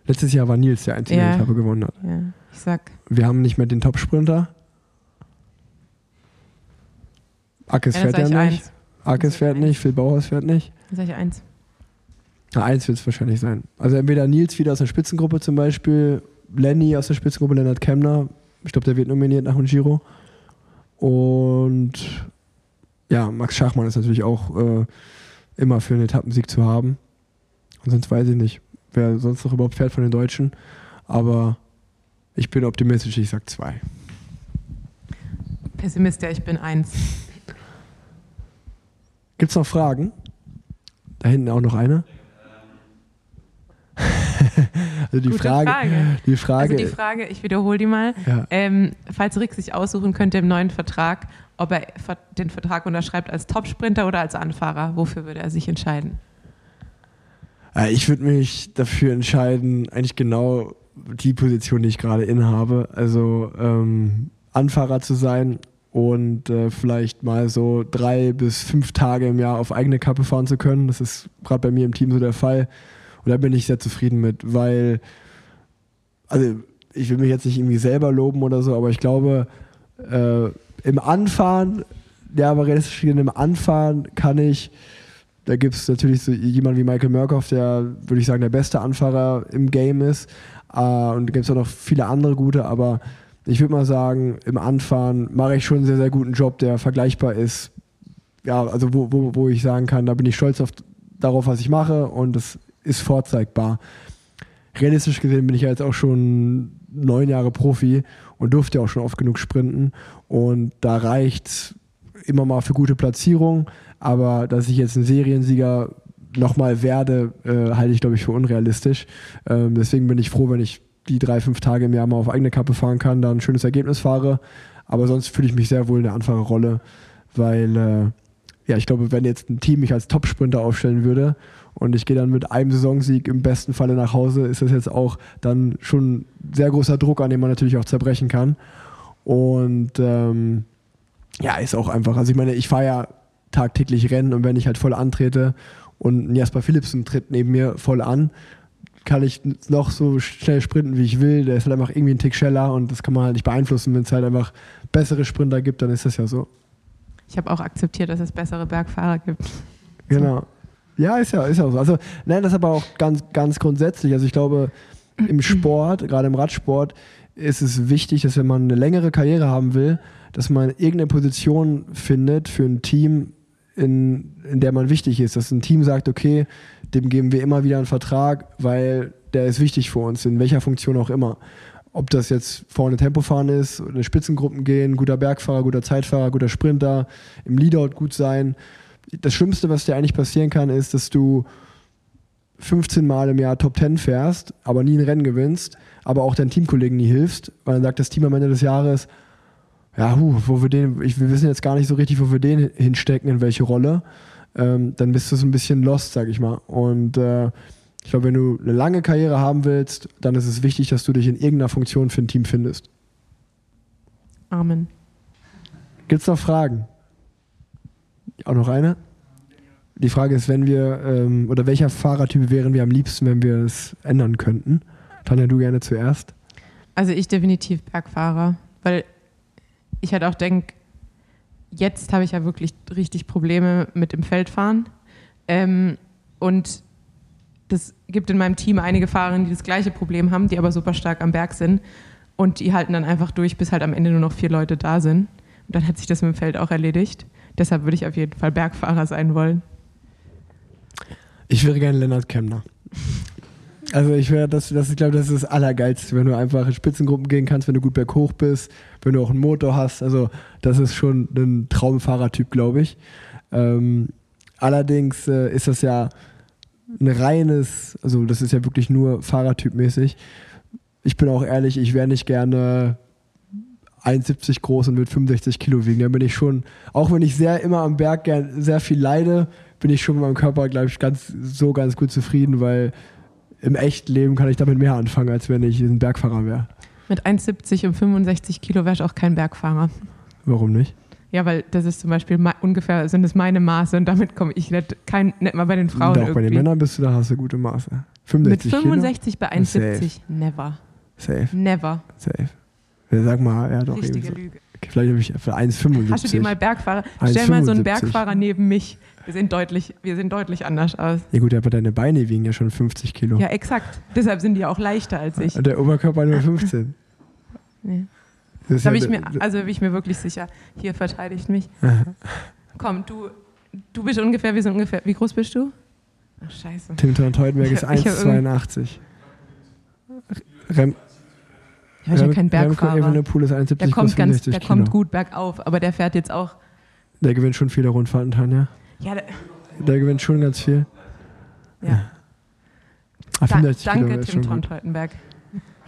S2: Letztes Jahr war Nils der Einzige, der
S1: Ja.
S2: die Etappe gewonnen hat.
S1: Ja, ich sag,
S2: Wir haben nicht mehr den Top-Sprinter. Ackes
S1: ja,
S2: fährt ja nicht.
S1: eins.
S2: Arkes fährt
S1: eins.
S2: nicht, Phil Bauhaus fährt nicht.
S1: Dann sag ich eins.
S2: Na, eins wird es wahrscheinlich sein. Also entweder Nils wieder aus der Spitzengruppe zum Beispiel, Lenny aus der Spitzengruppe, Lennart Kemner. Ich glaube, der wird nominiert nach dem Giro. Und ja, Max Schachmann ist natürlich auch äh, immer für einen Etappensieg zu haben. Und sonst weiß ich nicht, wer sonst noch überhaupt fährt von den Deutschen. Aber ich bin optimistisch, ich sag zwei.
S1: Pessimist, ja, ich bin eins.
S2: Gibt es noch Fragen? Da hinten auch noch eine. also die
S1: Gute
S2: Frage,
S1: Frage.
S2: die Frage,
S1: Also die Frage, ich wiederhole die mal.
S2: ja.
S1: Ähm, falls Rick sich aussuchen könnte im neuen Vertrag, ob er den Vertrag unterschreibt als Topsprinter oder als Anfahrer, wofür würde er sich entscheiden?
S2: Äh, Ich würde mich dafür entscheiden, eigentlich genau die Position, die ich gerade innehabe. Also ähm, Anfahrer zu sein und äh, vielleicht mal so drei bis fünf Tage im Jahr auf eigene Kappe fahren zu können. Das ist gerade bei mir im Team so der Fall. Und da bin ich sehr zufrieden mit, weil, also ich will mich jetzt nicht irgendwie selber loben oder so, aber ich glaube, äh, im Anfahren, ja, aber realistisch gesehen, im Anfahren kann ich da gibt es natürlich so jemanden wie Michael Murkoff, der, würde ich sagen, der beste Anfahrer im Game ist. Äh, und da gibt es auch noch viele andere gute, aber ich würde mal sagen, im Anfahren mache ich schon einen sehr, sehr guten Job, der vergleichbar ist. Ja, also wo, wo, wo ich sagen kann, da bin ich stolz auf, darauf, was ich mache und es ist vorzeigbar. Realistisch gesehen bin ich ja jetzt auch schon neun Jahre Profi und durfte ja auch schon oft genug sprinten. Und da reicht immer mal für gute Platzierung. Aber dass ich jetzt ein Seriensieger nochmal werde, äh, halte ich, glaube ich, für unrealistisch. Ähm, deswegen bin ich froh, wenn ich die drei, fünf Tage im Jahr mal auf eigene Kappe fahren kann, da ein schönes Ergebnis fahre. Aber sonst fühle ich mich sehr wohl in der Anfahrerrolle, weil äh, ja, ich glaube, wenn jetzt ein Team mich als Top-Sprinter aufstellen würde und ich gehe dann mit einem Saisonsieg im besten Falle nach Hause, ist das jetzt auch dann schon sehr großer Druck, an dem man natürlich auch zerbrechen kann. Und ähm, ja, ist auch einfach. Also ich meine, ich fahre ja tagtäglich Rennen und wenn ich halt voll antrete und ein Jasper Philipsen tritt neben mir voll an, kann ich noch so schnell sprinten, wie ich will. Der ist halt einfach irgendwie ein Tick schneller und das kann man halt nicht beeinflussen. Wenn es halt einfach bessere Sprinter gibt, dann ist das ja so.
S1: Ich habe auch akzeptiert, dass es bessere Bergfahrer gibt.
S2: Genau. Ja, ist ja, ist ja auch so. Also, nein, das ist aber auch ganz, ganz grundsätzlich. Also ich glaube, im Sport, gerade im Radsport, ist es wichtig, dass wenn man eine längere Karriere haben will, dass man irgendeine Position findet für ein Team, in, in der man wichtig ist. Dass ein Team sagt, okay, dem geben wir immer wieder einen Vertrag, weil der ist wichtig für uns, in welcher Funktion auch immer. Ob das jetzt vorne Tempofahren ist, in Spitzengruppen gehen, guter Bergfahrer, guter Zeitfahrer, guter Sprinter, im Leadout gut sein. Das Schlimmste, was dir eigentlich passieren kann, ist, dass du 15 Mal im Jahr Top 10 fährst, aber nie ein Rennen gewinnst, aber auch deinen Teamkollegen nie hilfst, weil dann sagt das Team am Ende des Jahres, ja, huh, wo wir den, ich, wir wissen jetzt gar nicht so richtig, wo wir den hinstecken, in welche Rolle. Ähm, dann bist du so ein bisschen lost, sag ich mal. Und äh, ich glaube, wenn du eine lange Karriere haben willst, dann ist es wichtig, dass du dich in irgendeiner Funktion für ein Team findest.
S1: Amen.
S2: Gibt es noch Fragen? Auch noch eine? Die Frage ist, wenn wir, ähm, oder welcher Fahrertyp wären wir am liebsten, wenn wir es ändern könnten? Tanja, du gerne zuerst.
S1: Also ich definitiv Bergfahrer, weil ich halt auch denke, jetzt habe ich ja wirklich richtig Probleme mit dem Feldfahren. Ähm, und das gibt in meinem Team einige Fahrerinnen, die das gleiche Problem haben, die aber super stark am Berg sind. Und die halten dann einfach durch, bis halt am Ende nur noch vier Leute da sind. Und dann hat sich das mit dem Feld auch erledigt. Deshalb würde ich auf jeden Fall Bergfahrer sein wollen.
S2: Ich wäre gerne Lennart Kemner. Also ich wäre, das, das, ich glaube, das ist das Allergeilste, wenn du einfach in Spitzengruppen gehen kannst, wenn du gut berghoch bist, wenn du auch einen Motor hast. Also das ist schon ein Traumfahrertyp, glaube ich. Ähm, allerdings äh, ist das ja ein reines, also das ist ja wirklich nur Fahrertypmäßig. Ich bin auch ehrlich, ich wäre nicht gerne 1,70 groß und würde 65 Kilo wiegen. Da bin ich schon, auch wenn ich sehr immer am Berg gern sehr viel leide, bin ich schon mit meinem Körper, glaube ich, ganz, so ganz gut zufrieden, weil im echten Leben kann ich damit mehr anfangen, als wenn ich ein Bergfahrer wäre.
S1: Mit 1,70 und 65 Kilo wäre ich auch kein Bergfahrer.
S2: Warum nicht?
S1: Ja, weil das ist zum Beispiel ungefähr, sind es meine Maße und damit komme ich nicht, kein, nicht mal bei den Frauen
S2: Und auch bei den
S1: irgendwie.
S2: Männern bist du da, hast du gute Maße.
S1: Mit
S2: 65
S1: 65 bei
S2: Safe.
S1: 1,70. Never.
S2: Kilo? Safe,
S1: Never.
S2: safe. Sag mal, ja doch.
S1: Richtige
S2: Eben so.
S1: Lüge.
S2: Okay, vielleicht habe ich für 1,75.
S1: Hast du dir mal Bergfahrer? Stell mal so einen
S2: 1,75.
S1: Bergfahrer neben mich. Wir sehen deutlich, wir sehen deutlich anders aus.
S2: Ja gut, aber deine Beine wiegen ja schon 50 Kilo.
S1: Ja, exakt. Deshalb sind die auch leichter als ich.
S2: Und der Oberkörper nur 15.
S1: Nee.
S2: Das ist
S1: Da
S2: ja
S1: ich mir, also bin ich mir wirklich sicher. Hier verteidigt mich. Komm, du, du bist ungefähr, wir sind ungefähr, wie groß bist du? Ach, scheiße.
S2: Tim Teutenberg ist
S1: Ich hab- ich hab
S2: 1,82. Rem,
S1: Ich bin ja
S2: Rem,
S1: kein
S2: Remco
S1: Bergfahrer.
S2: Evenepoel ist 1,70
S1: Der kommt, ganz,
S2: 65
S1: der
S2: Kilo.
S1: kommt gut bergauf, aber der fährt jetzt auch.
S2: Der gewinnt schon viele Rundfahrten, Tanja.
S1: Ja, der,
S2: Der gewinnt schon ganz viel.
S1: ja.
S2: Ah,
S1: Da,
S2: 65
S1: danke, Tim
S2: schon gut.
S1: Teutenberg.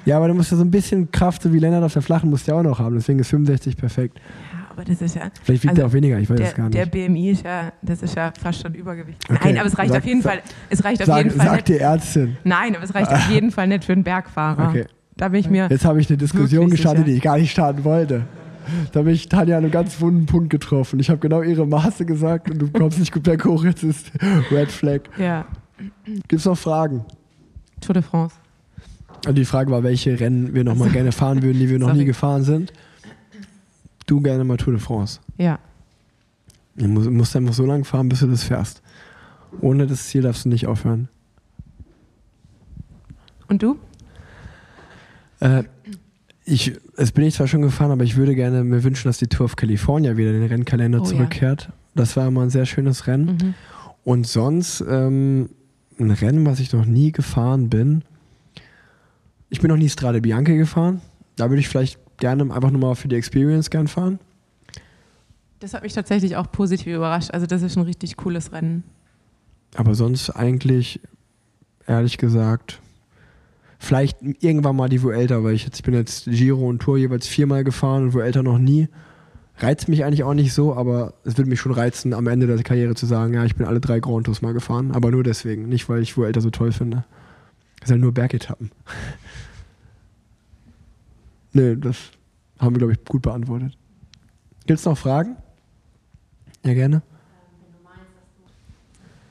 S2: Ja, aber du musst ja so ein bisschen Kraft, so wie Lennart auf der Flachen, musst du ja auch noch haben. Deswegen ist 65 perfekt.
S1: Ja, aber das ist ja.
S2: Vielleicht wiegt
S1: Also,
S2: er auch weniger, ich weiß
S1: Der,
S2: es gar
S1: der
S2: nicht.
S1: BMI ist ja, das ist ja fast schon Übergewicht.
S2: Okay,
S1: Nein, aber es reicht
S2: sag-
S1: auf jeden
S2: sag-
S1: Fall. Es reicht auf
S2: Sag,
S1: jeden Fall
S2: sagt die Ärztin.
S1: Nein, aber es reicht auf jeden Fall nicht für einen Bergfahrer.
S2: Okay.
S1: Da bin ich mir.
S2: Jetzt habe ich eine Diskussion gestartet,
S1: sicher.
S2: die ich gar nicht starten wollte. Da habe ich Tanja an einem ganz wunden Punkt getroffen. Ich habe genau ihre Maße gesagt und du kommst nicht gut berghoch. Jetzt ist Red Flag.
S1: Ja,
S2: Gibt es noch Fragen?
S1: Tour de France.
S2: Und die Frage war, welche Rennen wir noch mal gerne fahren würden, die wir noch
S1: Sorry.
S2: nie gefahren sind. Du gerne mal Tour de France.
S1: Ja.
S2: Du musst, musst einfach so lange fahren, bis du das fährst. Ohne das Ziel darfst du nicht aufhören.
S1: Und du?
S2: Äh, ich, es bin ich zwar schon gefahren, aber ich würde gerne mir wünschen, dass die Tour of California wieder in den Rennkalender
S1: Oh ja.
S2: zurückkehrt. Das war immer ein sehr schönes Rennen.
S1: Mhm.
S2: Und sonst ähm, ein Rennen, was ich noch nie gefahren bin. Ich bin noch nie Strade Bianca gefahren. Da würde ich vielleicht gerne einfach nochmal für die Experience gern fahren.
S1: Das hat mich tatsächlich auch positiv überrascht. Also, das ist ein richtig cooles Rennen.
S2: aber sonst eigentlich, ehrlich gesagt, vielleicht irgendwann mal die Vuelta, weil ich jetzt ich bin jetzt Giro und Tour jeweils viermal gefahren und Vuelta noch nie. Reizt mich eigentlich auch nicht so, aber es würde mich schon reizen, am Ende der Karriere zu sagen, ja, ich bin alle drei Grand Tours mal gefahren, aber nur deswegen, nicht weil ich Vuelta so toll finde. Das sind halt nur Bergetappen. Nö, das haben wir, glaube ich, gut beantwortet. Gibt es noch Fragen? Ja, gerne.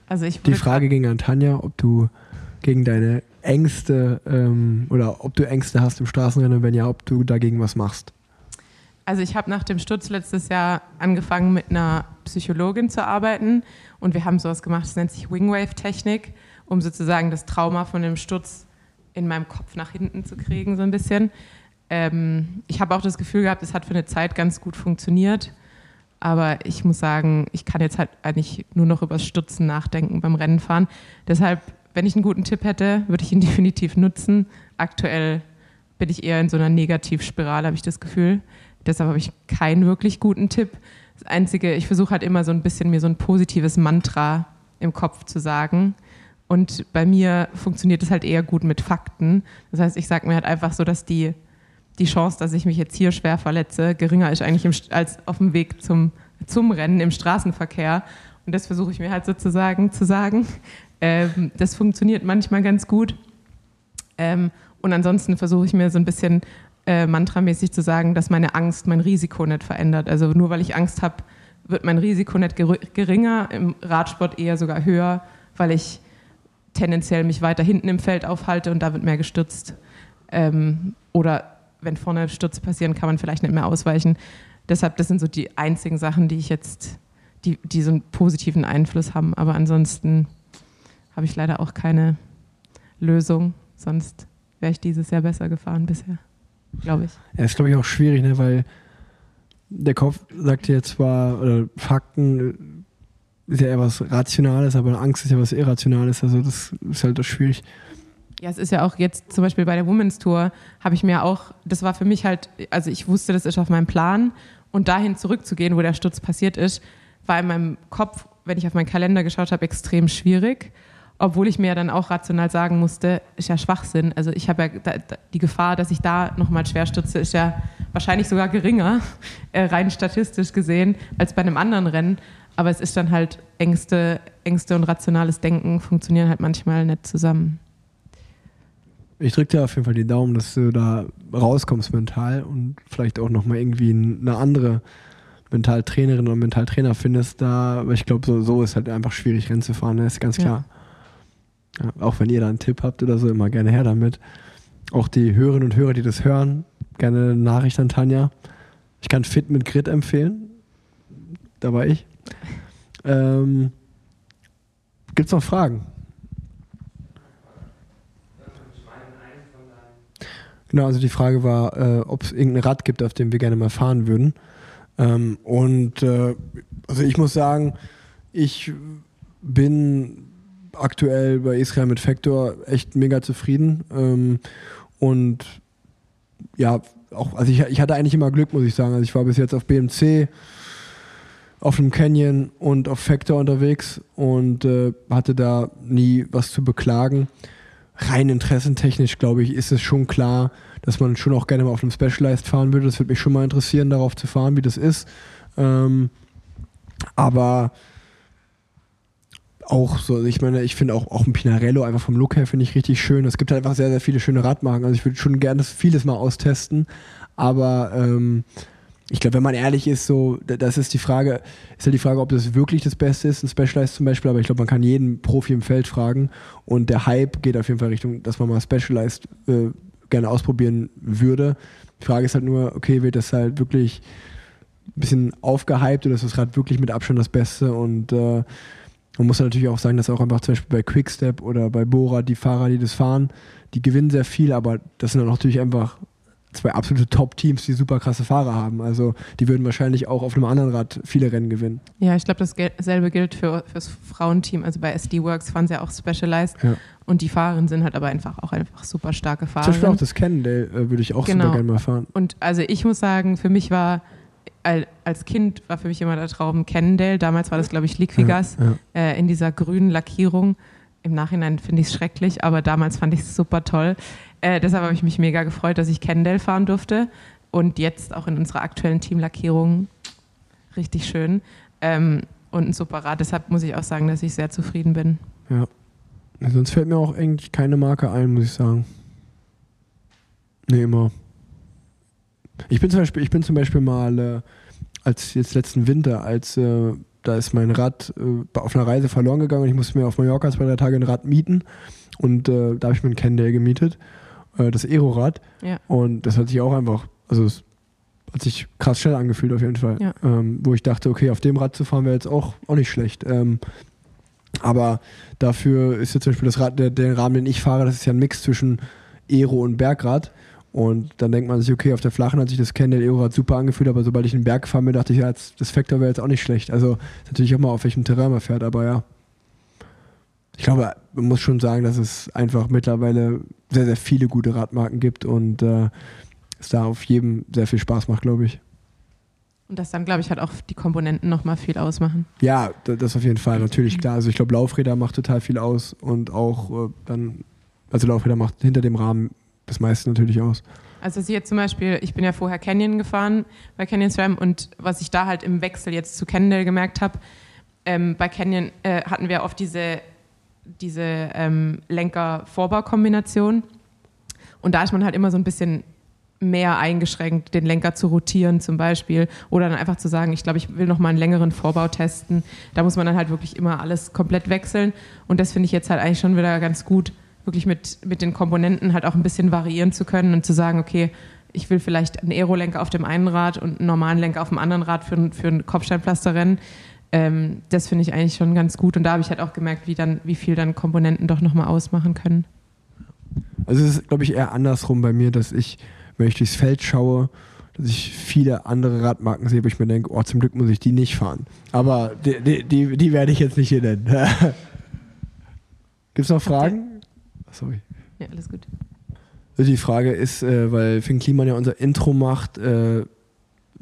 S1: Also ich
S2: Die Frage ging an Tanja, ob du gegen deine Ängste ähm, oder ob du Ängste hast im Straßenrennen und wenn ja, ob du dagegen was machst.
S1: Also ich habe nach dem Sturz letztes Jahr angefangen mit einer Psychologin zu arbeiten und wir haben sowas gemacht, das nennt sich Wingwave-Technik, um sozusagen das Trauma von dem Sturz in meinem Kopf nach hinten zu kriegen, so ein bisschen. Ähm, ich habe auch das Gefühl gehabt, es hat für eine Zeit ganz gut funktioniert, aber ich muss sagen, ich kann jetzt halt eigentlich nur noch über das Stutzen nachdenken beim Rennenfahren. Deshalb, wenn ich einen guten Tipp hätte, würde ich ihn definitiv nutzen. Aktuell bin ich eher in so einer Negativspirale, habe ich das Gefühl. Deshalb habe ich keinen wirklich guten Tipp. Das Einzige, ich versuche halt immer so ein bisschen mir so ein positives Mantra im Kopf zu sagen. Und bei mir funktioniert es halt eher gut mit Fakten. Das heißt, ich sage mir halt einfach so, dass die, die Chance, dass ich mich jetzt hier schwer verletze, geringer ist eigentlich im, als auf dem Weg zum, zum Rennen im Straßenverkehr. Und das versuche ich mir halt sozusagen zu sagen. Ähm, das funktioniert manchmal ganz gut. Ähm, und ansonsten versuche ich mir so ein bisschen äh, mantramäßig zu sagen, dass meine Angst mein Risiko nicht verändert. Also nur weil ich Angst habe, wird mein Risiko nicht ger geringer, im Radsport eher sogar höher, weil ich tendenziell mich weiter hinten im Feld aufhalte und da wird mehr gestürzt. Ähm, oder wenn vorne Stürze passieren, kann man vielleicht nicht mehr ausweichen. Deshalb, das sind so die einzigen Sachen, die ich jetzt, die, die so einen positiven Einfluss haben. Aber ansonsten habe ich leider auch keine Lösung. Sonst wäre ich dieses Jahr besser gefahren bisher, glaube ich.
S2: Ja, ist, glaube ich, auch schwierig, ne? weil der Kopf sagt ja zwar, oder Fakten ist ja eher was Rationales, aber Angst ist ja was Irrationales. Also das ist halt das schwierig.
S1: Ja, es ist ja auch jetzt zum Beispiel bei der Women's Tour, habe ich mir auch, das war für mich halt, also ich wusste, das ist auf meinem Plan und dahin zurückzugehen, wo der Sturz passiert ist, war in meinem Kopf, wenn ich auf meinen Kalender geschaut habe, extrem schwierig. Obwohl ich mir ja dann auch rational sagen musste, ist ja Schwachsinn. Also ich habe ja da, da, die Gefahr, dass ich da nochmal schwer stürze, ist ja wahrscheinlich sogar geringer, äh, rein statistisch gesehen, als bei einem anderen Rennen. Aber es ist dann halt Ängste, Ängste und rationales Denken funktionieren halt manchmal nicht zusammen.
S2: Ich drücke dir auf jeden Fall die Daumen, dass du da rauskommst mental und vielleicht auch nochmal irgendwie eine andere Mentaltrainerin oder Mentaltrainer findest da. Aber ich glaube, so, so ist halt einfach schwierig, Rennen zu fahren, ne? ist ganz klar. Ja, auch wenn ihr da einen Tipp habt oder so, immer gerne her damit. Auch die Hörerinnen und Hörer, die das hören, gerne eine Nachricht an Tanja. Ich kann Fit mit Grit empfehlen. Da war ich. Ähm, Gibt es noch Fragen? Genau, also die Frage war, äh, ob es irgendein Rad gibt, auf dem wir gerne mal fahren würden. Ähm, und äh, also ich muss sagen, ich bin aktuell bei Israel mit Factor echt mega zufrieden. Ähm, und ja, auch, also ich, ich hatte eigentlich immer Glück, muss ich sagen. Also ich war bis jetzt auf BMC, auf dem Canyon und auf Factor unterwegs und äh, hatte da nie was zu beklagen. Rein interessentechnisch, glaube ich, ist es schon klar, dass man schon auch gerne mal auf einem Specialized fahren würde. Das würde mich schon mal interessieren, darauf zu fahren, wie das ist. Ähm, aber auch so, also ich meine, ich finde auch, auch ein Pinarello einfach vom Look her finde ich richtig schön. Es gibt halt einfach sehr, sehr viele schöne Radmarken. Also ich würde schon gerne vieles mal austesten. Aber ähm, ich glaube, wenn man ehrlich ist, so, da- das ist die Frage, ist halt die Frage, ob das wirklich das Beste ist, ein Specialized zum Beispiel, aber ich glaube, man kann jeden Profi im Feld fragen und der Hype geht auf jeden Fall Richtung, dass man mal Specialized äh, gerne ausprobieren würde. Die Frage ist halt nur, okay, wird das halt wirklich ein bisschen aufgehypt oder ist das Rad wirklich mit Abstand das Beste und äh, man muss natürlich auch sagen, dass auch einfach zum Beispiel bei Quickstep oder bei Bora die Fahrer, die das fahren, die gewinnen sehr viel, aber das sind dann natürlich einfach zwei absolute Top-Teams, die super krasse Fahrer haben. Also die würden wahrscheinlich auch auf einem anderen Rad viele Rennen gewinnen.
S1: Ja, ich glaube, dasselbe gilt für das Frauenteam. Also bei SD Works fahren sie ja auch Specialized
S2: Ja.
S1: und die Fahrerinnen sind halt aber einfach auch einfach super starke
S2: Zum Beispiel auch das Cannondale äh, würde ich auch
S1: Genau.
S2: super gerne mal fahren.
S1: Und also ich muss sagen, für mich war als Kind war für mich immer der Traum Cannondale. Damals war das, glaube ich, Liquigas
S2: Ja,
S1: äh, in dieser grünen Lackierung. Im Nachhinein finde ich es schrecklich, aber damals fand ich es super toll. Äh, deshalb habe ich mich mega gefreut, dass ich Cannondale fahren durfte. Und jetzt auch in unserer aktuellen Teamlackierung richtig schön. Ähm, und ein super Rad. Deshalb muss ich auch sagen, dass ich sehr zufrieden bin.
S2: ja. Sonst fällt mir auch eigentlich keine Marke ein, muss ich sagen. Nee, immer. Ich bin zum Beispiel, ich bin zum Beispiel mal, äh, als jetzt letzten Winter, als äh, da ist mein Rad äh, auf einer Reise verloren gegangen und ich musste mir auf Mallorca zwei, drei Tage ein Rad mieten. Und äh, da habe ich mir ein Cannondale gemietet, äh, das Aero-Rad.
S1: Ja.
S2: Und das hat sich auch einfach, also es hat sich krass schnell angefühlt auf jeden Fall.
S1: Ja.
S2: Ähm, wo ich dachte, okay, auf dem Rad zu fahren wäre jetzt auch, auch nicht schlecht. Ähm, aber dafür ist jetzt zum Beispiel das Rad, der, der Rahmen, den ich fahre, das ist ja ein Mix zwischen Aero und Bergrad. Und dann denkt man sich, okay, auf der Flachen hat sich das Cannondale Aero-Rad super angefühlt, aber sobald ich in den Berg gefahren bin, dachte ich, ja, jetzt, das Vector wäre jetzt auch nicht schlecht. Also ist natürlich auch mal auf welchem Terrain man fährt, aber ja. Ich glaube, man muss schon sagen, dass es einfach mittlerweile sehr, sehr viele gute Radmarken gibt und äh, es da auf jedem sehr viel Spaß macht, glaube ich.
S1: Und dass dann, glaube ich, halt auch die Komponenten nochmal viel ausmachen.
S2: Ja, da- das auf jeden Fall, natürlich klar. Also ich glaube, Laufräder macht total viel aus und auch äh, dann, also Laufräder macht hinter dem Rahmen das meiste natürlich aus.
S1: Also ich jetzt zum Beispiel, ich bin ja vorher Canyon gefahren bei Canyon SRAM und was ich da halt im Wechsel jetzt zu Cannondale gemerkt habe, ähm, bei Canyon äh, hatten wir oft diese, diese ähm, Lenker-Vorbau-Kombination und da ist man halt immer so ein bisschen mehr eingeschränkt, den Lenker zu rotieren zum Beispiel oder dann einfach zu sagen, ich glaube, ich will noch mal einen längeren Vorbau testen. Da muss man dann halt wirklich immer alles komplett wechseln und das finde ich jetzt halt eigentlich schon wieder ganz gut, wirklich mit, mit den Komponenten halt auch ein bisschen variieren zu können und zu sagen, okay, ich will vielleicht einen Aerolenker auf dem einen Rad und einen normalen Lenker auf dem anderen Rad für, für ein Kopfsteinpflasterrennen. Ähm, das finde ich eigentlich schon ganz gut und da habe ich halt auch gemerkt, wie, dann, wie viel dann Komponenten doch nochmal ausmachen können.
S2: Also es ist, glaube ich, eher andersrum bei mir, dass ich, wenn ich durchs Feld schaue, dass ich viele andere Radmarken sehe, wo ich mir denke, oh, zum Glück muss ich die nicht fahren. Aber die, die, die, die werde ich jetzt nicht hier nennen. Gibt es noch Fragen? Sorry.
S1: Ja, alles gut.
S2: Also die Frage ist, äh, weil Finn Kliman ja unser Intro macht, äh,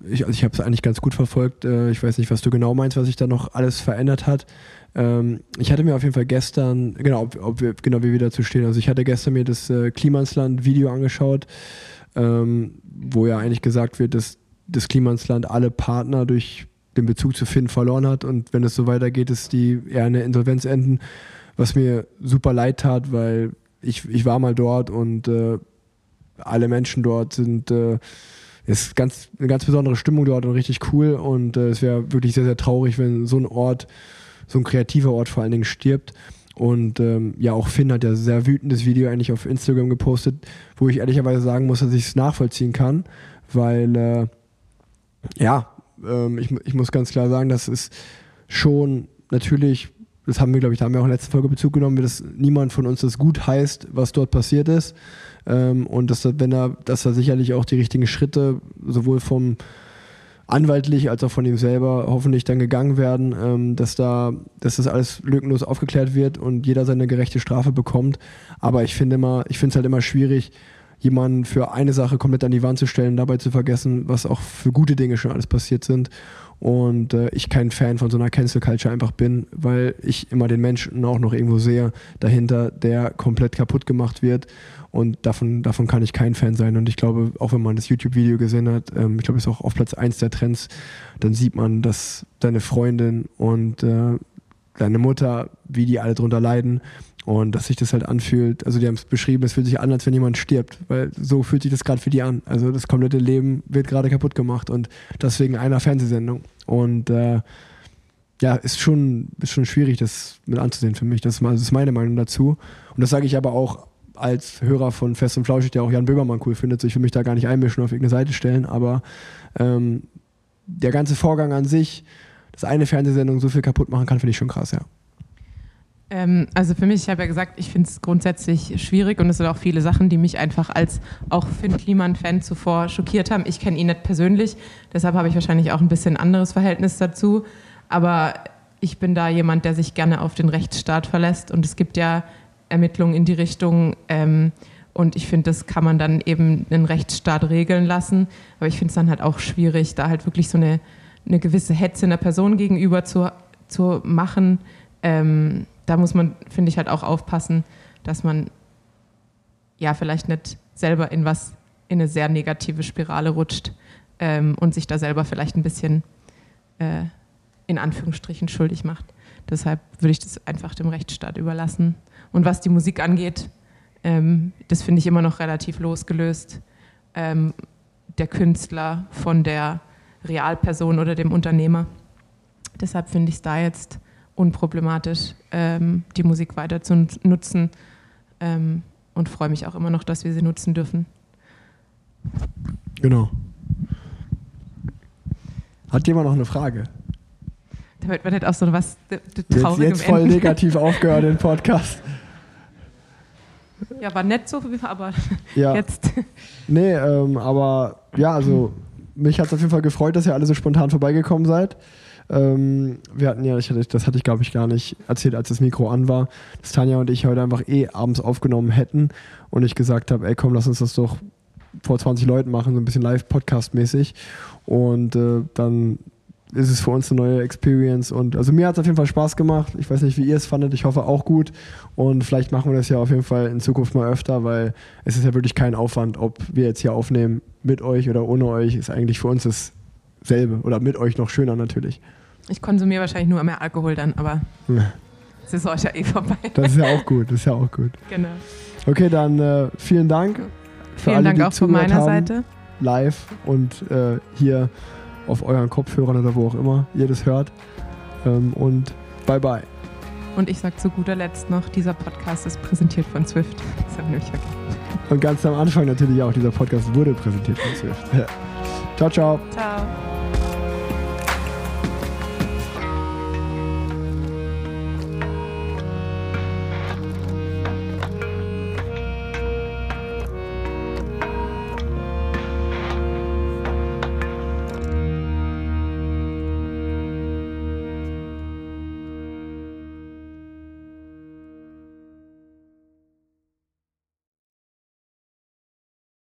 S2: ich, also ich habe es eigentlich ganz gut verfolgt. Äh, ich weiß nicht, was du genau meinst, was sich da noch alles verändert hat. Ähm, ich hatte mir auf jeden Fall gestern, genau, ob, ob wir, genau wie wir dazu stehen. Also ich hatte gestern mir das äh, Klimansland-Video angeschaut, ähm, wo ja eigentlich gesagt wird, dass das Klimansland alle Partner durch den Bezug zu Finn verloren hat und wenn es so weitergeht, ist die eher eine Insolvenz enden, was mir super leid tat, weil ich, ich war mal dort und äh, alle Menschen dort sind äh, ist ganz, eine ganz besondere Stimmung dort und richtig cool und äh, es wäre wirklich sehr, sehr traurig, wenn so ein Ort, so ein kreativer Ort vor allen Dingen stirbt. Und ähm, ja, auch Finn hat ja sehr wütendes Video eigentlich auf Instagram gepostet, wo ich ehrlicherweise sagen muss, dass ich es nachvollziehen kann, weil äh, ja, ähm, ich, ich muss ganz klar sagen, das ist schon natürlich, das haben wir, glaube ich, da haben wir auch in der letzten Folge Bezug genommen, dass niemand von uns das gut heißt, was dort passiert ist. Ähm, und dass da, wenn er, dass da sicherlich auch die richtigen Schritte sowohl vom anwaltlich als auch von ihm selber hoffentlich dann gegangen werden, ähm, dass da, dass das alles lückenlos aufgeklärt wird und jeder seine gerechte Strafe bekommt. Aber ich finde immer, ich finde es halt immer schwierig, jemanden für eine Sache komplett an die Wand zu stellen, dabei zu vergessen, was auch für gute Dinge schon alles passiert sind. Und äh, ich kein Fan von so einer Cancel Culture einfach bin, weil ich immer den Menschen auch noch irgendwo sehe dahinter, der komplett kaputt gemacht wird. Und davon, davon kann ich kein Fan sein. Und ich glaube, auch wenn man das YouTube-Video gesehen hat, ähm, ich glaube, es ist auch auf Platz 1 der Trends, dann sieht man, dass deine Freundin und äh, deine Mutter, wie die alle drunter leiden und dass sich das halt anfühlt. Also die haben es beschrieben, es fühlt sich an, als wenn jemand stirbt, weil so fühlt sich das gerade für die an. Also das komplette Leben wird gerade kaputt gemacht und deswegen einer Fernsehsendung. Und äh, ja, ist schon, ist schon schwierig, das mit anzusehen für mich. Das ist, das ist meine Meinung dazu. Und das sage ich aber auch als Hörer von Fest und Flauschig, der auch Jan Böhmermann cool findet. So, ich will mich da gar nicht einmischen, auf irgendeine Seite stellen, aber ähm, der ganze Vorgang an sich, dass eine Fernsehsendung so viel kaputt machen kann, finde ich schon krass, ja.
S1: Ähm, also für mich, ich habe ja gesagt, ich finde es grundsätzlich schwierig und es sind auch viele Sachen, die mich einfach als auch Finn Kliman-Fan zuvor schockiert haben. Ich kenne ihn nicht persönlich, deshalb habe ich wahrscheinlich auch ein bisschen anderes Verhältnis dazu. Aber ich bin da jemand, der sich gerne auf den Rechtsstaat verlässt und es gibt ja Ermittlungen in die Richtung, ähm, Und ich finde, das kann man dann eben einen Rechtsstaat regeln lassen. Aber ich finde es dann halt auch schwierig, da halt wirklich so eine, eine gewisse Hetze einer Person gegenüber zu, zu machen. Ähm, da muss man, finde ich, halt auch aufpassen, dass man ja vielleicht nicht selber in was, in eine sehr negative Spirale rutscht ähm, und sich da selber vielleicht ein bisschen äh, in Anführungsstrichen schuldig macht. Deshalb würde ich das einfach dem Rechtsstaat überlassen. Und was die Musik angeht, ähm, das finde ich immer noch relativ losgelöst. Ähm, der Künstler von der Realperson oder dem Unternehmer. Deshalb finde ich es da jetzt unproblematisch, ähm, die Musik weiter zu nutzen ähm, und freue mich auch immer noch, dass wir sie nutzen dürfen.
S2: Genau. Hat jemand noch eine Frage?
S1: Damit man nicht auch so was d-
S2: Jetzt, jetzt voll negativ aufgehört, den Podcast.
S1: Ja, war nett so, aber
S2: Ja.
S1: jetzt.
S2: Nee, ähm, aber ja, also mich hat es auf jeden Fall gefreut, dass ihr alle so spontan vorbeigekommen seid. Ähm, wir hatten ja, ich hatte, das hatte ich glaube ich gar nicht erzählt, als das Mikro an war, dass Tanja und ich heute einfach eh abends aufgenommen hätten und ich gesagt habe, ey komm, lass uns das doch vor 20 Leuten machen, so ein bisschen live-Podcast-mäßig. Und äh, dann ist es für uns eine neue Experience. Und also mir hat es auf jeden Fall Spaß gemacht. Ich weiß nicht, wie ihr es fandet. Ich hoffe auch gut. Und vielleicht machen wir das ja auf jeden Fall in Zukunft mal öfter, weil es ist ja wirklich kein Aufwand, ob wir jetzt hier aufnehmen mit euch oder ohne euch, ist eigentlich für uns dasselbe. Oder mit euch noch schöner natürlich.
S1: Ich konsumiere wahrscheinlich nur mehr Alkohol dann, aber es ist euch ja eh vorbei.
S2: Das ist ja auch gut. Das ist ja auch gut.
S1: Genau.
S2: Okay, dann äh, vielen Dank. Für
S1: Vielen
S2: alle,
S1: Dank
S2: die
S1: auch von meiner
S2: haben.
S1: Seite.
S2: live und äh, hier auf euren Kopfhörern oder wo auch immer ihr das hört. Ähm, und bye bye.
S1: Und ich sage zu guter Letzt noch, dieser Podcast ist präsentiert von Swift. Das haben wir nämlich vergessen.
S2: Und ganz am Anfang natürlich auch, dieser Podcast wurde präsentiert von Swift. ciao, ciao.
S1: Ciao.